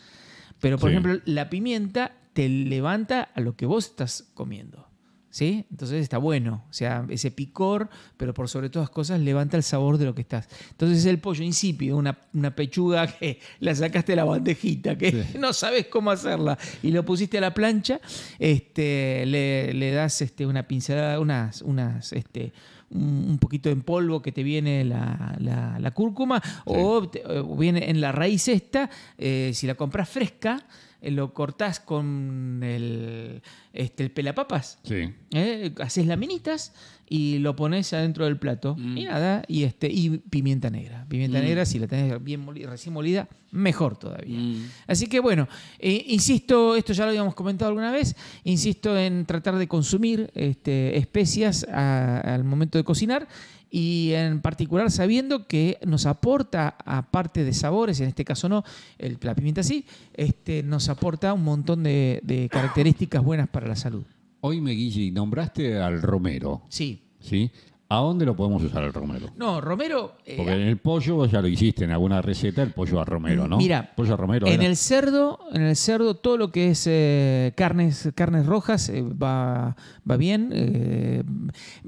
Pero, por Sí. ejemplo, la pimienta te levanta a lo que vos estás comiendo. ¿Sí? Entonces está bueno. O sea, ese picor, pero por sobre todas cosas levanta el sabor de lo que estás. Entonces el pollo insípido, una, una pechuga que la sacaste de la bandejita, que no sabes cómo hacerla, y lo pusiste a la plancha, este, le, le das este, una pincelada, unas, unas, este, un poquito en polvo que te viene la, la- la cúrcuma, o, te- o viene en la raíz esta, eh, si la compras fresca, lo cortás con el, este, el pelapapas. Sí. ¿eh? Haces laminitas y lo pones adentro del plato. Mm. Y nada, y, este, y pimienta negra. Pimienta negra, si la tenés bien recién molida, mejor todavía. Mm. Así que bueno, eh, insisto, esto ya lo habíamos comentado alguna vez, insisto en tratar de consumir este, especias a- al momento de cocinar y en particular sabiendo que nos aporta, aparte de sabores, en este caso no, el- la pimienta sí, este, nos aporta un montón de, de características buenas para la salud. Hoy me nombraste al romero, Sí. ¿sí? ¿A dónde lo podemos usar el romero? No, Romero... eh, Porque en el pollo vos ya lo hiciste en alguna receta, el pollo a romero, ¿no? Mira, pollo a romero. En era. el cerdo, en el cerdo, todo lo que es eh, carnes, carnes rojas eh, va, va bien. eh,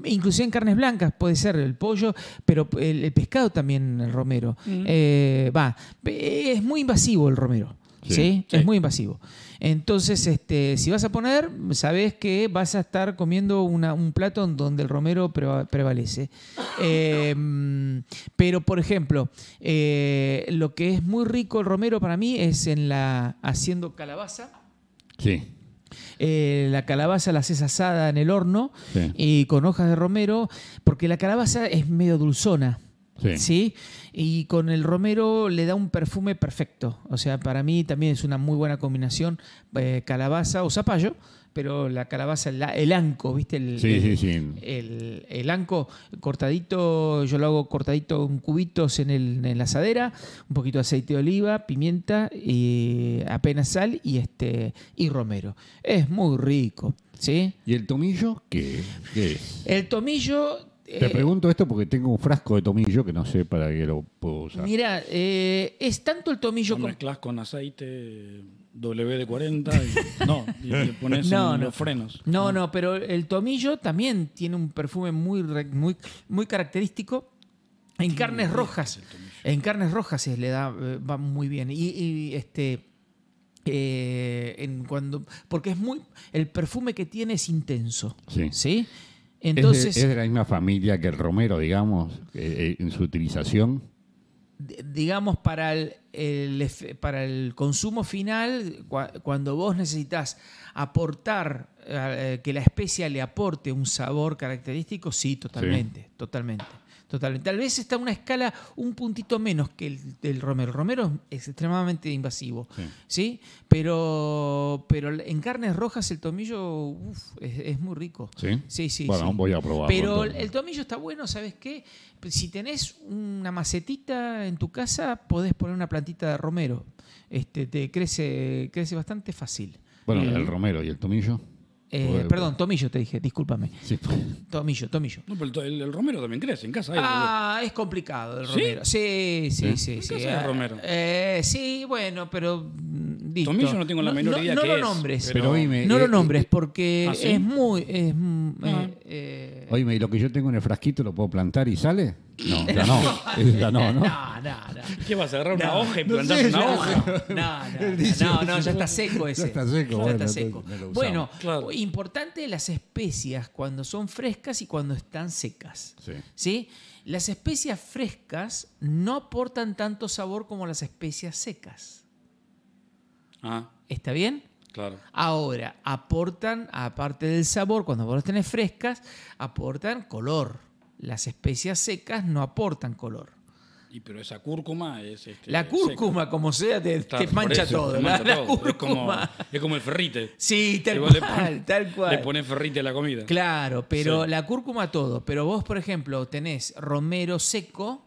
inclusive en carnes blancas puede ser el pollo, pero el, el pescado también, el romero. eh, va. Es muy invasivo el romero. Sí, ¿sí? sí. Es muy invasivo. Entonces, este, si vas a poner, sabes que vas a estar comiendo una- un plato en donde el romero preva- prevalece. Eh, pero, por ejemplo, eh, lo que es muy rico el romero para mí es en la haciendo calabaza. Sí. Eh, la calabaza la haces asada en el horno Sí. y con hojas de romero, porque la calabaza es medio dulzona. Sí. ¿sí? Y con el romero le da un perfume perfecto. O sea, para mí también es una muy buena combinación eh, calabaza o zapallo, pero la calabaza, el, el anco, ¿viste? El, Sí, el- sí, sí. El, el anco cortadito, yo lo hago cortadito en cubitos en, el, en la asadera, un poquito de aceite de oliva, pimienta y apenas sal y este y romero. Es muy rico, ¿sí? ¿Y el tomillo qué, qué es? El tomillo Te eh, pregunto esto porque tengo un frasco de tomillo que no sé para qué lo puedo usar. Mira, eh, es tanto el tomillo Lo como... mezclas con aceite WD-40 y, no, y le pones No, en no. los frenos. No, no, pero el tomillo también tiene un perfume muy, muy, muy característico. En carnes rojas, en carnes rojas se le da, eh, va muy bien. Y, y, este, eh, en cuando, porque es muy, el perfume que tiene es intenso, Sí. ¿sí? ¿Es de- Entonces, ¿Es de, la misma familia que el romero, digamos, eh, eh, en su utilización? digamos, para el, para el consumo final, cua- cuando vos necesitas aportar, eh, que la especia le aporte un sabor característico, sí, totalmente, totalmente. Totalmente. Tal vez está a una escala un puntito menos que el del romero. Romero es extremadamente invasivo, Sí. ¿sí? Pero, pero en carnes rojas el tomillo uf, es, es muy rico. ¿Sí? Sí, sí, Bueno, sí. voy a probarlo. Pero el tomillo está bueno, ¿sabes qué? Si tenés una macetita en tu casa, podés poner una plantita de romero. Este, te crece, crece bastante fácil. Bueno, Eh, el romero y el tomillo. Eh, perdón, tomillo te dije, discúlpame. Sí. Tomillo, tomillo. No, pero el, el- el romero también crece en casa. hay- Ah, es complicado el ¿Sí? romero. Sí, sí, sí. ¿En sí. casa hay Ah, romero? eh, sí, bueno, pero. mm, listo. Tomillo no tengo la menor idea No, qué lo es, nombres. Pero oíme, no eh, lo nombres eh, porque ¿Ah, sí? es muy. Es, Ah. eh, eh, Oíme, ¿y lo que yo tengo en el frasquito lo puedo plantar y sale? No, ya no. Ya no, ¿no? no, no, no. ¿Qué vas a agarrar una No, hoja y no plantar sé, una hoja? No, no, no, no, ya está seco ese. Ya está seco, Ya bueno, está seco. no. Bueno, Claro. Importante las especias cuando son frescas y cuando están secas. Sí. ¿Sí? Las especias frescas no aportan tanto sabor como las especias secas. Ah, ¿Está bien? claro. Ahora, aportan, aparte del sabor, cuando vos las tenés frescas, aportan color. Las especias secas no aportan color. Y pero esa cúrcuma es. este, La cúrcuma, como sea, te, te mancha eso, todo. te La, todo. Es como, cúrcuma. es como el ferrite. Sí, tal cual, pone- tal cual. Le pone ferrite a la comida. Claro, pero Sí. la cúrcuma todo. Pero vos, por ejemplo, tenés romero seco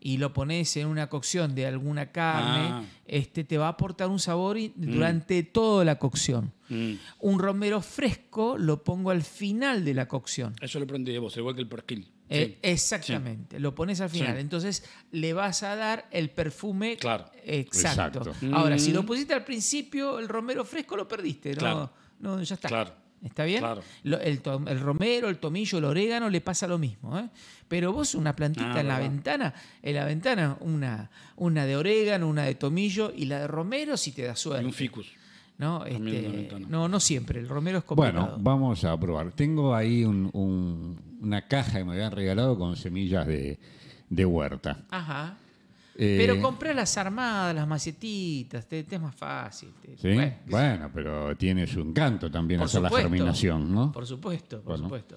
y lo pones en una cocción de alguna carne, Ah. este te va a aportar un sabor y- durante toda la cocción. Mm. Un romero fresco lo pongo al final de la cocción. Eso lo aprendí de vos, igual que el perquil. Eh, Sí. exactamente, lo pones al final. Sí. Entonces le vas a dar el perfume Claro. exacto. Exacto. Ahora, si Mm. lo pusiste al principio, el romero fresco lo perdiste. No, Claro. no ya está. Claro. ¿Está bien? Claro. El, romero, el tomillo, el orégano le pasa lo mismo. ¿eh? Pero vos una plantita Ah, en la verdad. ventana, en la ventana una, una de orégano, una de tomillo y la de romero si te da Y suerte. un ficus. Este, no, no siempre, el romero es complicado. Bueno, vamos a probar. Tengo ahí un- un- una caja que me habían regalado con semillas de, de huerta. Ajá. Eh, Pero compré las armadas, las macetitas, te, te es más fácil. te- ¿sí? bueno, Bueno, pero tiene su encanto también por hacer la supuesto. germinación, ¿no? Por supuesto, por Bueno. supuesto.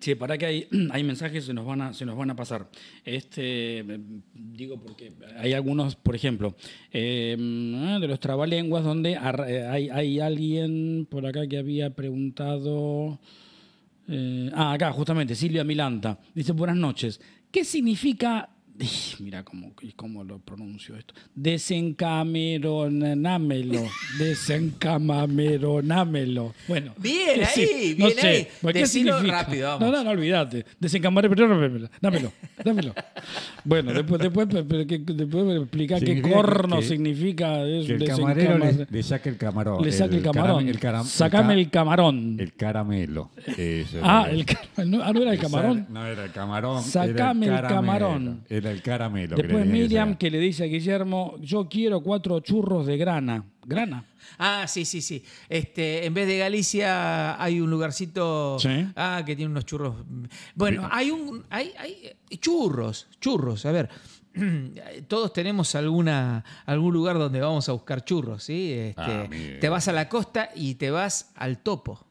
Che, para que hay, hay mensajes se nos van a, se nos van a pasar. Este, eh, digo porque hay algunos, por ejemplo, eh, de los trabalenguas donde eh, hay, hay alguien por acá que había preguntado. eh, ah, acá, justamente, Silvia Milanta. Dice, buenas noches. ¿Qué significa Mira cómo, cómo lo pronuncio esto. Desencameronámelo. Desencamameronámelo. Bueno. Bien ¿qué ahí, sí? bien sé. ahí. ¿Qué significa? rápido, vamos. No, no, no, olvídate. Desencameronámelo. Dámelo, dámelo. Bueno, después, después, después, después me explicar qué corno que- significa Que el camarero le, le saque el camarón. le saque el camarón. el caram- Sacame ca- el camarón. El caramelo. Eso ah, es. el camarón. No, ah, no era el camarón. No era el camarón. Sacame el era el, caramelo. camarón. Era el caramelo. Después que Miriam que le dice a Guillermo, yo quiero cuatro churros de grana. ¿Grana? Ah, sí, sí, sí. Este, en vez de Galicia hay un lugarcito Sí. ah, que tiene unos churros. Bueno, hay un hay, hay churros, churros, a ver. Todos tenemos alguna algún lugar donde vamos a buscar churros, ¿sí? Este, Ah, te vas a la costa y te vas al topo.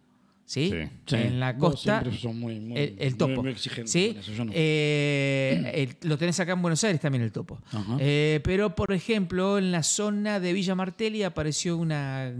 ¿Sí? Sí. Sí. En la costa. siempre sos muy- muy- el, topo. muy ¿sí? eso, no. Eh, el- lo tenés acá en Buenos Aires también el topo. Eh, pero, por ejemplo, en la zona de Villa Martelli apareció una.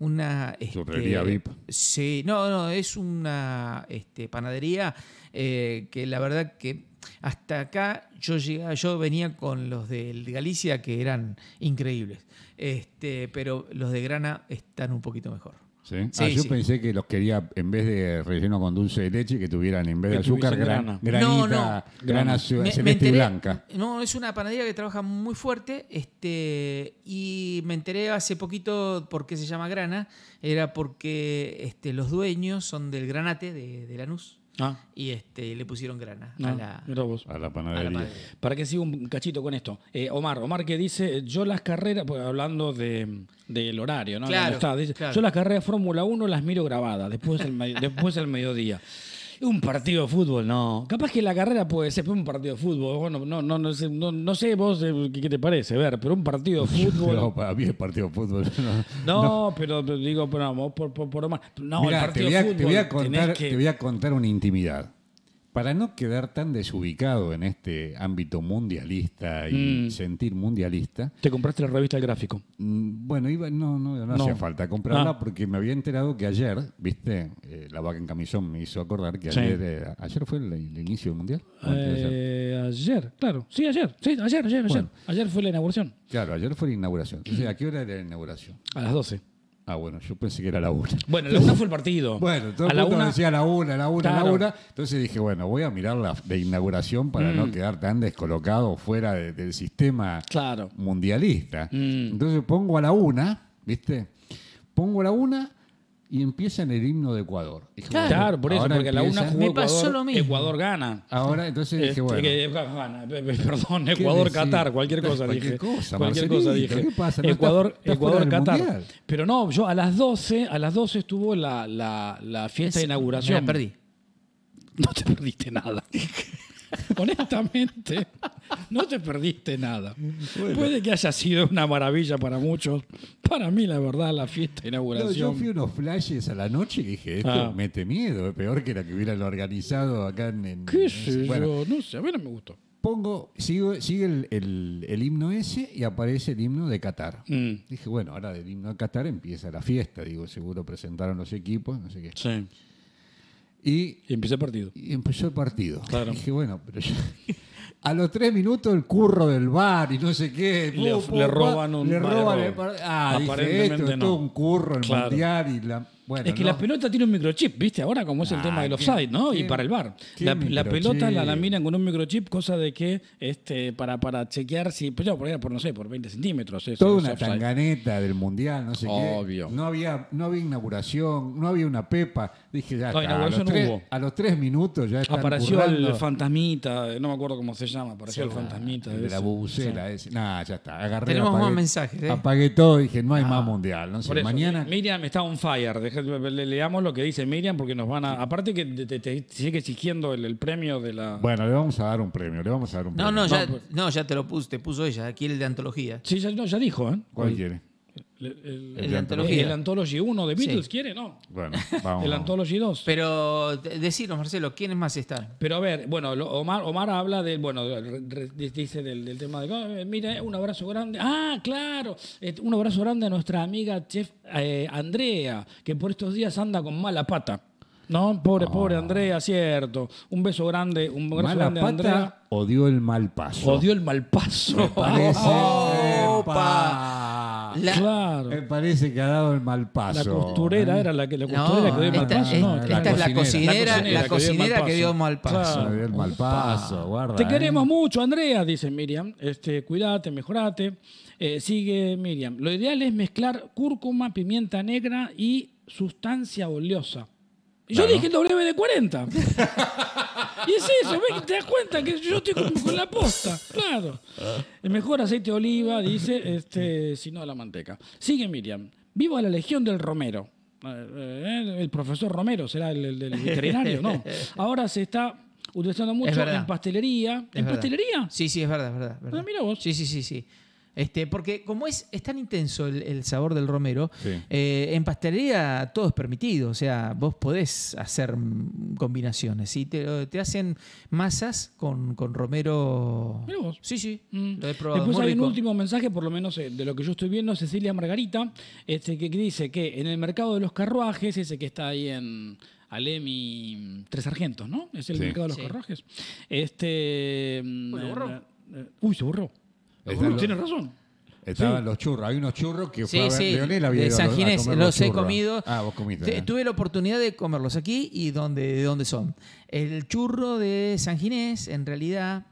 una este, VIP. Sí, no, no, es una este, panadería eh, que la verdad que hasta acá yo llegaba, yo venía con los de Galicia que eran increíbles. Este, pero los de Grana están un poquito mejor. ¿Sí? Sí, ah, yo sí. pensé que los quería, en vez de relleno con dulce de leche, que tuvieran en vez de Que azúcar, gran- grana. granita, No, no. grana Me- me celeste y enteré- blanca. No, es una panadería que trabaja muy fuerte. Este, y me enteré hace poquito por qué se llama Grana. Era porque este, los dueños son del Granate de, de Lanús. Ah, Y este, le pusieron grana no, a la, mirá vos. A la a la panadería. panadería. Para que siga un cachito con esto. Eh, Omar, Omar que dice, yo las carreras, pues, hablando de, del horario, ¿no? Claro, ¿Dónde está? Dice, claro. Yo las carreras de Fórmula 1 las miro grabadas, después del, me- después del mediodía. Un partido de fútbol, no. Capaz que la carrera puede ser pero un partido de fútbol. Bueno, no, no, no, sé, no, no sé vos eh, qué, qué te parece, ver, pero un partido de fútbol. No, para mí el partido de fútbol. no. No, pero digo, pero vamos por, por, por Omar. No, Mirá, el te, partido voy a, de fútbol. te voy a contar, que- te voy a contar una intimidad. Para no quedar tan desubicado en este ámbito mundialista y Mm. sentir mundialista, Te compraste la revista El Gráfico. Mm, Bueno, iba, no, no, no, No. hacía falta comprarla Ah. porque me había enterado que ayer, viste, Eh, la vaca en camisón me hizo acordar que Sí. ayer, eh, ayer fue el, el inicio del mundial. Eh, ayer, claro. Sí, ayer. Sí, ayer, ayer, ayer. Ayer fue la inauguración. Claro, ayer fue la inauguración. Entonces, ¿a qué hora era la inauguración? A las 12. Ah, bueno, yo pensé que era la una. Bueno, la una fue el partido. Bueno, todo a el la mundo una. decía la una, la una, Claro. la una. Entonces dije, bueno, voy a mirar la de inauguración para Mm. no quedar tan descolocado fuera de- del sistema Claro. mundialista. Mm. Entonces pongo a la una, ¿viste? Pongo a la una y empieza en el himno de Ecuador. Dije, Claro. bueno, por eso, porque a la una jugó Me pasó Ecuador. lo mismo. Ecuador gana. Ahora, entonces dije, Este, bueno. pe- perdón, ¿qué Ecuador, decir? Qatar, cualquier cosa Cualquier dije. cosa, cualquier cosa dije. ¿qué pasa? No Ecuador, está- está Ecuador, Qatar. Pero no, yo a las 12, a las 12 estuvo la, la, la fiesta de inauguración. me la perdí. No te perdiste nada. Honestamente, no te perdiste nada. Puede que haya sido una maravilla para muchos. Para mí, la verdad, la fiesta de No, inauguración. yo fui unos flashes a la noche y dije, esto Ah. mete miedo, es peor que la que hubieran organizado acá en... en- ¿Qué en- sé bueno, yo? No sé, a mí no me gustó. pongo, sigo, sigue el, el- el himno ese y aparece el himno de Qatar. Mm, Dije, bueno, ahora del himno de Qatar empieza la fiesta. Digo, seguro presentaron los equipos, no sé qué. sí. Y, Y empieza el partido. y empezó el partido. Claro. Dije, bueno, pero yo- A los tres minutos el curro del bar y no sé qué. Le- roban un- Le roban el par- Ah, dije, Aparentemente esto es no. todo un curro el Claro. mundial y la. Bueno, es que no. la pelota tiene un microchip, ¿viste? Ahora como es el Ah, tema del ¿qué- offside, ¿no? Y para el bar. La, pelota la laminan con un microchip, cosa de que este para, para chequear si, pues ya por, no sé, por 20 centímetros. eso Toda es una offside. tanganeta del mundial, no sé Obvio. qué. No había, no había inauguración, no había una pepa. Dije, ya No, está. A los, tres, hubo. a los tres minutos ya están Apareció currando. el fantasmita, no me acuerdo cómo se llama, apareció el fantasmita. El de la bubucela ese. Nah, ya está. Agarré, Tenemos apagué, más mensajes, ¿eh? Apagué todo y dije, no hay más mundial. No sé, Por eso, mañana. Miriam está on fire. Deja- le- leamos lo que dice Miriam porque nos van a. Aparte que te, te- te sigue exigiendo el, el premio de la. Bueno, le vamos a dar un premio, le vamos a dar un No, premio. no, ya, pues. no, ya te lo puse, te puso ella, aquí el de antología. Sí, ya, no, ya dijo, ¿eh? ¿Cuál quiere? El, el- El de antología. el Anthology 1 de Beatles Sí. quiere, ¿no? Bueno, vamos. El Anthology 2. Pero de- decinos, Marcelo, ¿quiénes más están? Pero a ver, bueno, lo- Omar, Omar habla del, bueno, re- re- dice del, del tema de, "Ah, mira, un abrazo grande. Ah, claro, eh, un abrazo grande a nuestra amiga chef eh, Andrea, que por estos días anda con mala pata. No, pobre, pobre Andrea, cierto. Un beso grande, un abrazo ¿Mala grande a Andrea. pata o dio el mal paso? Odió el mal paso. Parece. Opa. La- claro. Me parece que ha dado el mal paso. La costurera era la que la No, costurera que dio el mal esta, paso. es- No, esta es la cocinera, La cocinera que dio el mal paso. Claro. Dio el mal paso, guarda. Te ¿eh? queremos mucho, Andrea, dice Miriam. Este, cuídate, mejorate. Eh, sigue Miriam. Lo ideal es mezclar cúrcuma, pimienta negra y sustancia oleosa. Y yo dije el W de 40. y es eso, ¿ves? te das cuenta que yo estoy con, con la posta. Claro. El mejor aceite de oliva, dice, este, si no la manteca. Sigue Miriam. Viva la legión del Romero. Eh, el profesor Romero será el, el veterinario, ¿no? Ahora se está utilizando mucho verdad. en pastelería. ¿En verdad. pastelería? Sí, sí, es verdad, es verdad. es verdad. Ah, mira vos. Sí, sí, sí, sí. Este, porque como es, es tan intenso el, el sabor del romero, Sí. eh, en pastelería todo es permitido. O sea, vos podés hacer combinaciones. ¿sí? Te, te hacen masas con, con romero. Mirá vos. Sí, sí. Mm. Lo he probado. Después muy hay un último mensaje, por lo menos eh, de lo que yo estoy viendo, Cecilia Margarita, este, que dice que en el mercado de los carruajes, ese que está ahí en Alemi Tres Sargentos, ¿no? Es el Sí. mercado de los Sí. carruajes. Este, Uy, se borró. uy, se borró. Tienes razón. Estaban los churros. Hay unos churros que fue Sí, a ver. sí, Leonel había de ido San los- a Ginés, comer los he churros. comido. Ah, vos comiste. Te- ¿eh? Tuve la oportunidad de comerlos aquí y donde, de dónde son. El churro de San Ginés, en realidad,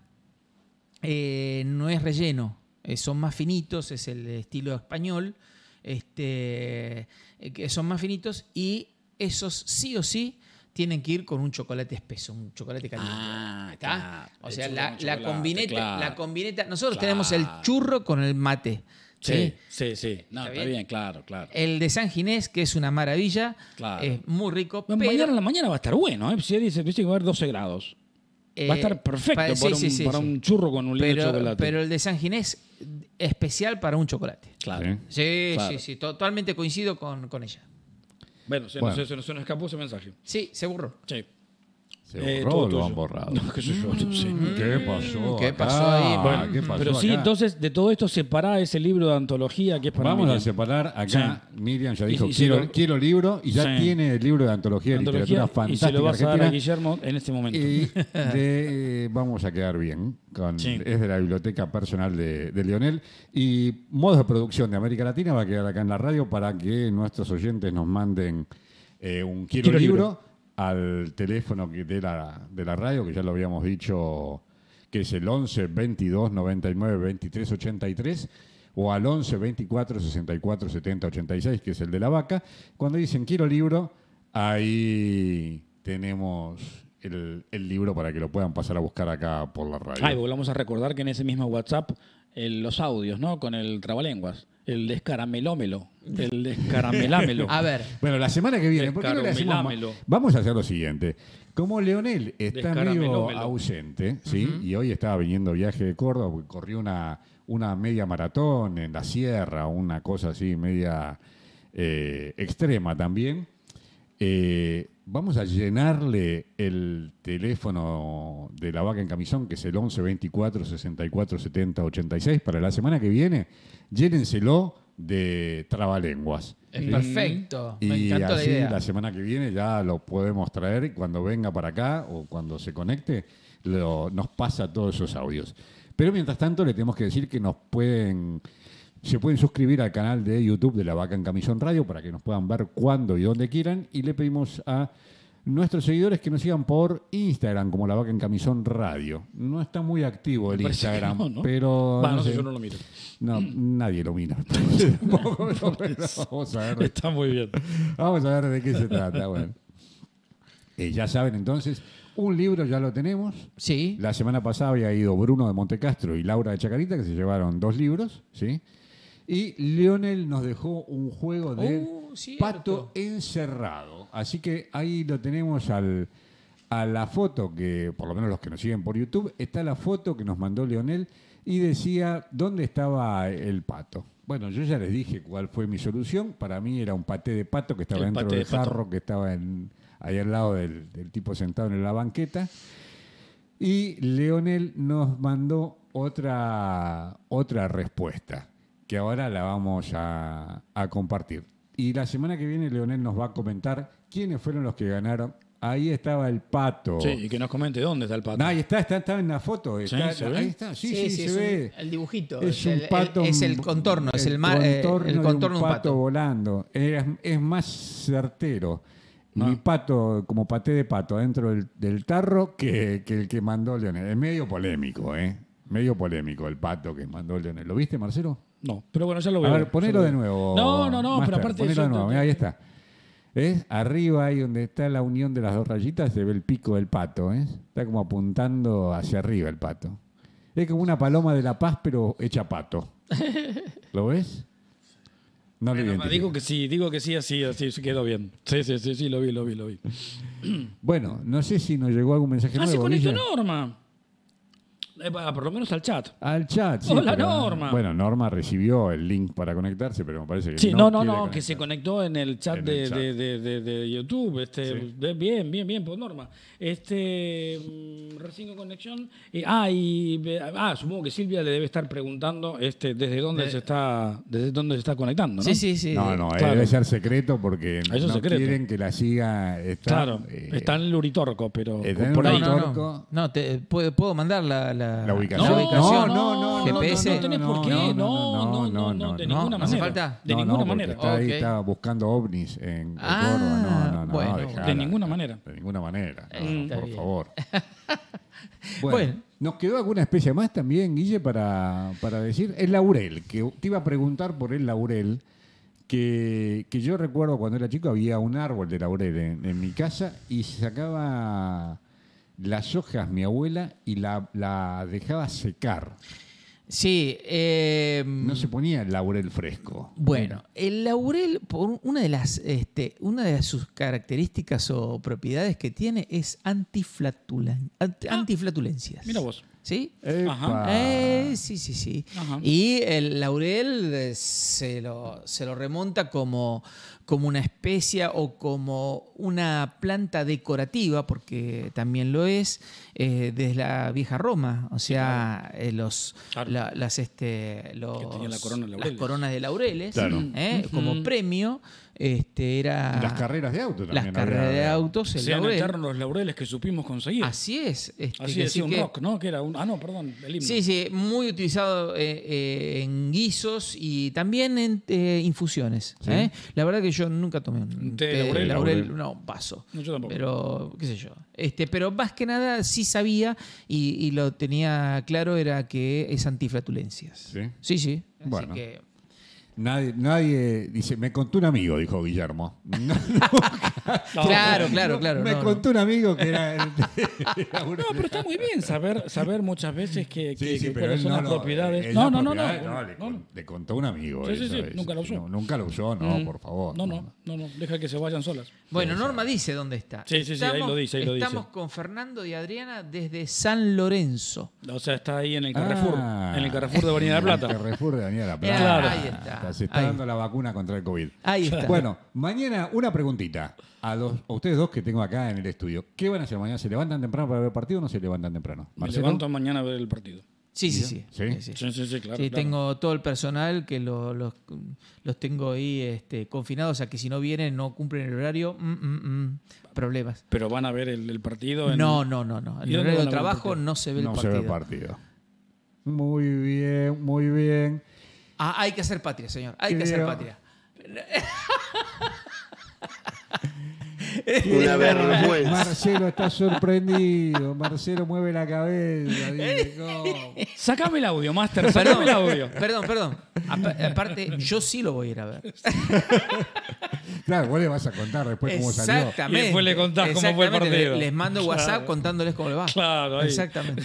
eh, no es relleno. Eh, son más finitos, es el estilo español. Este, que son más finitos y esos sí o sí tienen que ir con un chocolate espeso, un chocolate caliente. Ah, ¿Está? claro. O sea, la, combineta, claro. la combineta. Nosotros Claro. tenemos el churro con el mate. Sí, sí, sí. No, ¿Está está bien? bien, claro, claro. El de San Ginés, que es una maravilla, Claro. es muy rico. Bueno, pero, Mañana en la mañana va a estar bueno, ¿eh? Si dice, dice que va a haber 12 grados. va a eh, estar perfecto pa- para, sí, un, sí, sí, para sí. un churro con un litro de pero, chocolate. pero el de San Ginés, especial para un chocolate. claro. Sí. Sí, sí, totalmente coincido con, con ella. Bueno, se, Bueno. Nos, se, nos- se nos escapó ese mensaje. Sí, se burró. Sí. ¿Se Eh, borró todo o lo han borrado? No, qué sé yo, no sé. ¿Qué pasó? ¿Qué acá? pasó ahí? Bueno, ¿Qué pasó pero sí, acá? entonces de todo esto separa ese libro de antología que es para Vamos Miriam. a separar acá. Miriam ya dijo, Y- y se quiero, lo- quiero libro y ya Sí. tiene el libro de antología de Antología, literatura y se fantástica lo vas a dar a. Guillermo en este momento. Y de- vamos a quedar bien. Con, Sí. Es de la biblioteca personal de, de Lionel. Y modos de producción de América Latina va a quedar acá en la radio para que nuestros oyentes nos manden eh, un quiero, Quiero libro, libro. Al teléfono de, la, de la radio, que ya lo habíamos dicho, que es el 11 22 99 23 83 o al 11 24 64 70 86, que es el de la vaca. Cuando dicen quiero libro, ahí tenemos el, libro para que lo puedan pasar a buscar acá por la radio. Ah, y volvamos a recordar que en ese mismo WhatsApp el- los audios, ¿no? Con el trabalenguas. El descaramelómelo. El descaramelámelo. A ver, Bueno, la semana que viene, ¿por qué no le hacemos más? Descaramelámelo. Vamos a hacer lo siguiente. Como Leonel está medio ausente, ¿sí? Y hoy estaba viniendo viaje de Córdoba, porque corrió una, una media maratón en la sierra, una cosa así media eh, extrema también. Eh, vamos a llenarle el teléfono de la vaca en camisón, que es el 11 24 64 70 86, para la semana que viene. Llénenselo de trabalenguas. Es perfecto. Me Y encantó la así idea. la semana que viene ya lo podemos traer y cuando venga para acá o cuando se conecte lo- nos pasa todos esos audios. Pero mientras tanto le tenemos que decir que nos pueden se pueden suscribir al canal de YouTube de La Vaca en Camisón Radio para que nos puedan ver cuando y donde quieran y le pedimos a nuestros seguidores que nos sigan por Instagram como La Vaca en Camisón Radio. No está muy activo el Instagram, no, ¿no? pero no no sé, yo no lo miro. No, nadie lo mira. Vamos a ver Está muy bien. Vamos a ver de qué se trata. Bueno. Eh, ya saben entonces, un libro ya lo tenemos. Sí. La semana pasada había ido Bruno de Montecastro y Laura de Chacarita, que se llevaron dos libros, ¿sí? Y Lionel nos dejó un juego de Uh, pato encerrado. Así que ahí lo tenemos al, a la foto que, por lo menos los que nos siguen por YouTube, está la foto que nos mandó Leonel y decía dónde estaba el pato. Bueno, yo ya les dije cuál fue mi solución. Para mí era un paté de pato que estaba El dentro del de jarro que estaba en, ahí al lado del, del tipo sentado en la banqueta. Y Leonel nos mandó otra, otra respuesta, que ahora la vamos a, a compartir. Y la semana que viene Leonel nos va a comentar quiénes fueron los que ganaron. Ahí estaba el pato. Sí, y que nos comente dónde está el pato. No, ahí está, está, está en la foto. Está, ¿se ve? Ahí está, sí, sí, se es un- ve. el dibujito. Es el, un el- pato. es el contorno, es el, ma- eh, contorno el de contorno de un pato. volando. Es, es más certero. Ah. Mi pato, como paté de pato, dentro del, del tarro que, que el que mandó Leonel. Es medio polémico, ¿eh? Medio polémico el pato que mandó Leonel. ¿Lo viste, Marcelo? No, pero bueno, ya lo A veo. ver, ponelo de nuevo. No, no, no, pero aparte ponelo eso- de nuevo. Mirá, ahí está. ¿Ves? Arriba, ahí donde está la unión de las dos rayitas, se ve el pico del pato. ¿eh? Está como apuntando hacia arriba el pato. Es como una paloma de la paz, pero hecha pato. ¿Lo ves? No lo Bueno, digo que sí, digo que sí, así, así se quedó bien. Sí, sí, sí, sí, lo vi, lo vi, lo vi. Bueno, no sé si nos llegó algún mensaje Ah, se nuevo. conectó Guille. Norma. Eh, por lo menos al chat. Al chat. sí, Hola, pero- Norma. Bueno, Norma recibió el link para conectarse, pero me parece que Sí, no, no, no, que se conectó en el chat, En de, el chat. de- de- de- de YouTube. Este, Sí. de- bien, bien, bien, por Norma. Este, mm, recién con conexión. Y- ah, y ah, supongo que Silvia le debe estar preguntando este, desde dónde De- se está, desde dónde se está conectando, ¿no? Sí, sí, sí. No, no, eh, Claro. debe ser secreto porque Eso no secreto. quieren que la siga. Está, Claro, eh, está en el Uritorco, pero está en el ahí. no, no. No, te, puedo, puedo mandar la, la, La ubicación. la No, ubicación. no, no, no, GPS. no, no tenés por qué, no, no, no, no, de no, ninguna hace manera. falta. De No, ninguna manera. Está ahí, Ok. está buscando ovnis en Ah, Córdoba. No, no, no. bueno. dejala. De ninguna manera. De ninguna manera. Eh, por bien. favor. Bueno, Bueno. ¿nos quedó alguna especie más también, Guille, para, para decir? El laurel, que te iba a preguntar por el laurel, que, que yo recuerdo cuando era chico había un árbol de laurel en, en mi casa y sacaba las hojas mi abuela y la, la dejaba secar. Sí. eh, No se ponía el laurel fresco. Bueno, el laurel, por una de las, este, una de sus características o propiedades que tiene es antiflatulen- ant- antiflatulencias. Mira vos. ¿Sí? Eh, sí, sí, sí. Ajá. Y el laurel eh, se lo, se lo remonta como, como una especia o como una planta decorativa, porque también lo es, eh, desde la vieja Roma. O sea, eh, los, Claro. la- las, este, los- Que tenía la corona de las coronas de laureles, Claro. eh, como premio, este, era Las carreras de auto las también. carreras había- de autos, el Sean laurel. eternos los laureles que supimos conseguir. Así es. este, Así decía un que- rock, ¿no? Que era un. Ah, no, perdón, el himno. Sí, sí, muy utilizado eh, eh, en guisos y también en eh, infusiones. Sí. ¿eh? La verdad que yo nunca tomé un ¿Té de té de laurel? laurel, Laurel. no, paso. No, yo tampoco. Pero, qué sé yo. Este, pero más que nada sí sabía y, y lo tenía claro era que es antiflatulencias. ¿Sí? Sí, sí. Así Bueno. que- Nadie, nadie dice, me contó un amigo, dijo Guillermo. No, claro, claro, claro. me no, no. contó un amigo que era el No, pero está muy bien saber, saber muchas veces que, Sí, que- sí, que pero son no las propiedades. No, no, no, no. le, no, con- le contó un amigo. Sí, sí, eso nunca lo usó. No, nunca lo usó, no, Mm. por favor. No, no, no, no, deja que se vayan solas. Bueno, Norma dice dónde está. Sí, sí, sí, ahí lo dice, ahí lo dice. Estamos con Fernando y Adriana desde San Lorenzo. O sea, está ahí en el Carrefour, Ah, en el Carrefour de Avenida de Plata. En el Carrefour de Avenida de la Plata. Claro. Ahí está. Se está Ahí. dando la vacuna contra el COVID. Ahí está. Bueno, mañana una preguntita a, los, a ustedes dos que tengo acá en el estudio. ¿Qué van a hacer mañana? ¿Se levantan temprano para ver el partido o no se levantan temprano? Me Marcelo? levanto mañana a ver el partido. Sí, sí, sí. ¿Sí? sí. Sí, sí, sí, claro. Sí, claro. tengo todo el personal que lo- los, los tengo ahí este, confinados, o sea que si no vienen, no cumplen el horario, mm, mm, mm, problemas. Pero van a ver el, el partido en... No, no, no, no. En ¿Y el horario de el trabajo partido? no se ve el no se partido. ve el partido. Muy bien, muy bien. Ah, hay que hacer patria, señor. Hay que hacer patria. Una vergüenza. Marcelo está sorprendido. Marcelo mueve la cabeza. dice, ¿cómo? Sacame el audio, Master, sacame el audio. Perdón, perdón. Apa- Aparte, yo sí lo voy a ir a ver. Claro, vos le vas a contar después cómo salió. Exactamente. Y después le contás cómo fue el Exactamente. partido. Les mando WhatsApp contándoles cómo le va. Claro, ahí. Exactamente.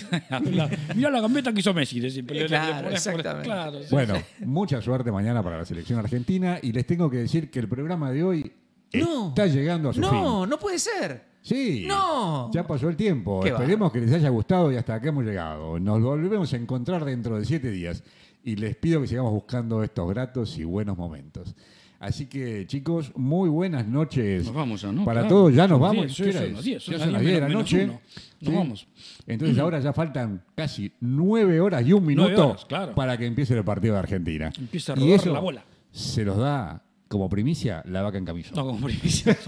Mira la gambeta que hizo Messi. le- Claro, exactamente. claro, sí. Bueno, mucha suerte mañana para la selección argentina y les tengo que decir que el programa de hoy No. está llegando a su fin. No, no puede ser. Sí. No. Ya pasó el tiempo. Qué Esperemos que les haya gustado y hasta acá hemos llegado. Nos volvemos a encontrar dentro de siete días y les pido que sigamos buscando estos gratos y buenos momentos. Así que, chicos, muy buenas noches. Nos vamos ya, ¿no? Para Claro. todos, ya nos vamos. Ya son las diez 10 de la noche. uno. Nos vamos. Entonces ahora ya faltan casi nueve horas y un minuto horas, claro. para que empiece el partido de Argentina. Empieza a y rodar eso la bola. se los da como primicia la vaca en camisón. No, como primicia.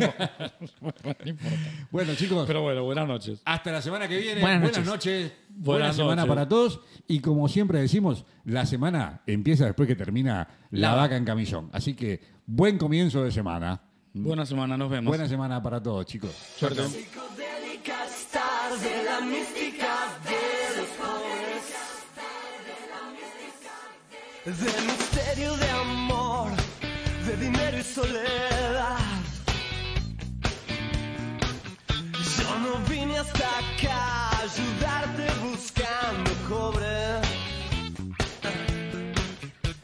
no importa. Bueno, chicos, Pero bueno, buenas noches. hasta la semana que viene. Buenas Buenas, noches. noches. Buena Buenas semana noches. para todos. Y como siempre decimos, la semana empieza después que termina la, La- vaca en camisón. Así que buen comienzo de semana. Buena semana, nos vemos. Buena semana para todos, chicos. suerte. De soledad. Yo no vine hasta acá a ayudarte buscando cobre.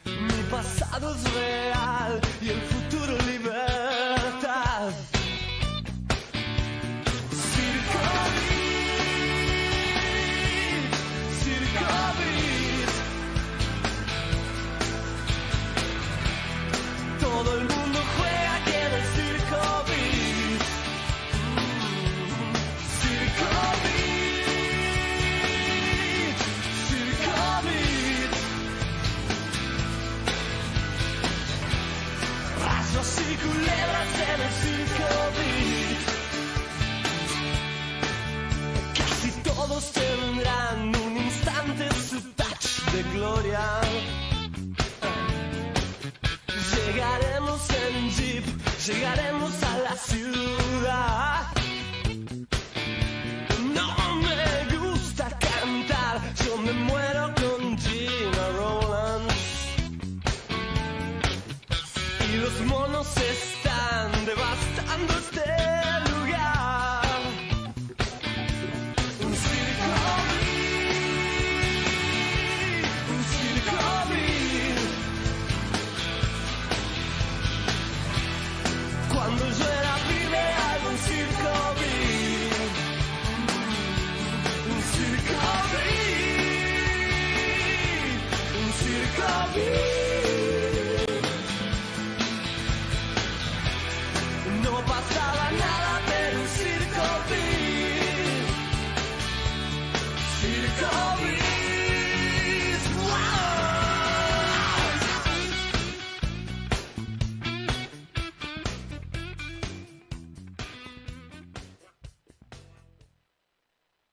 Mi pasado es real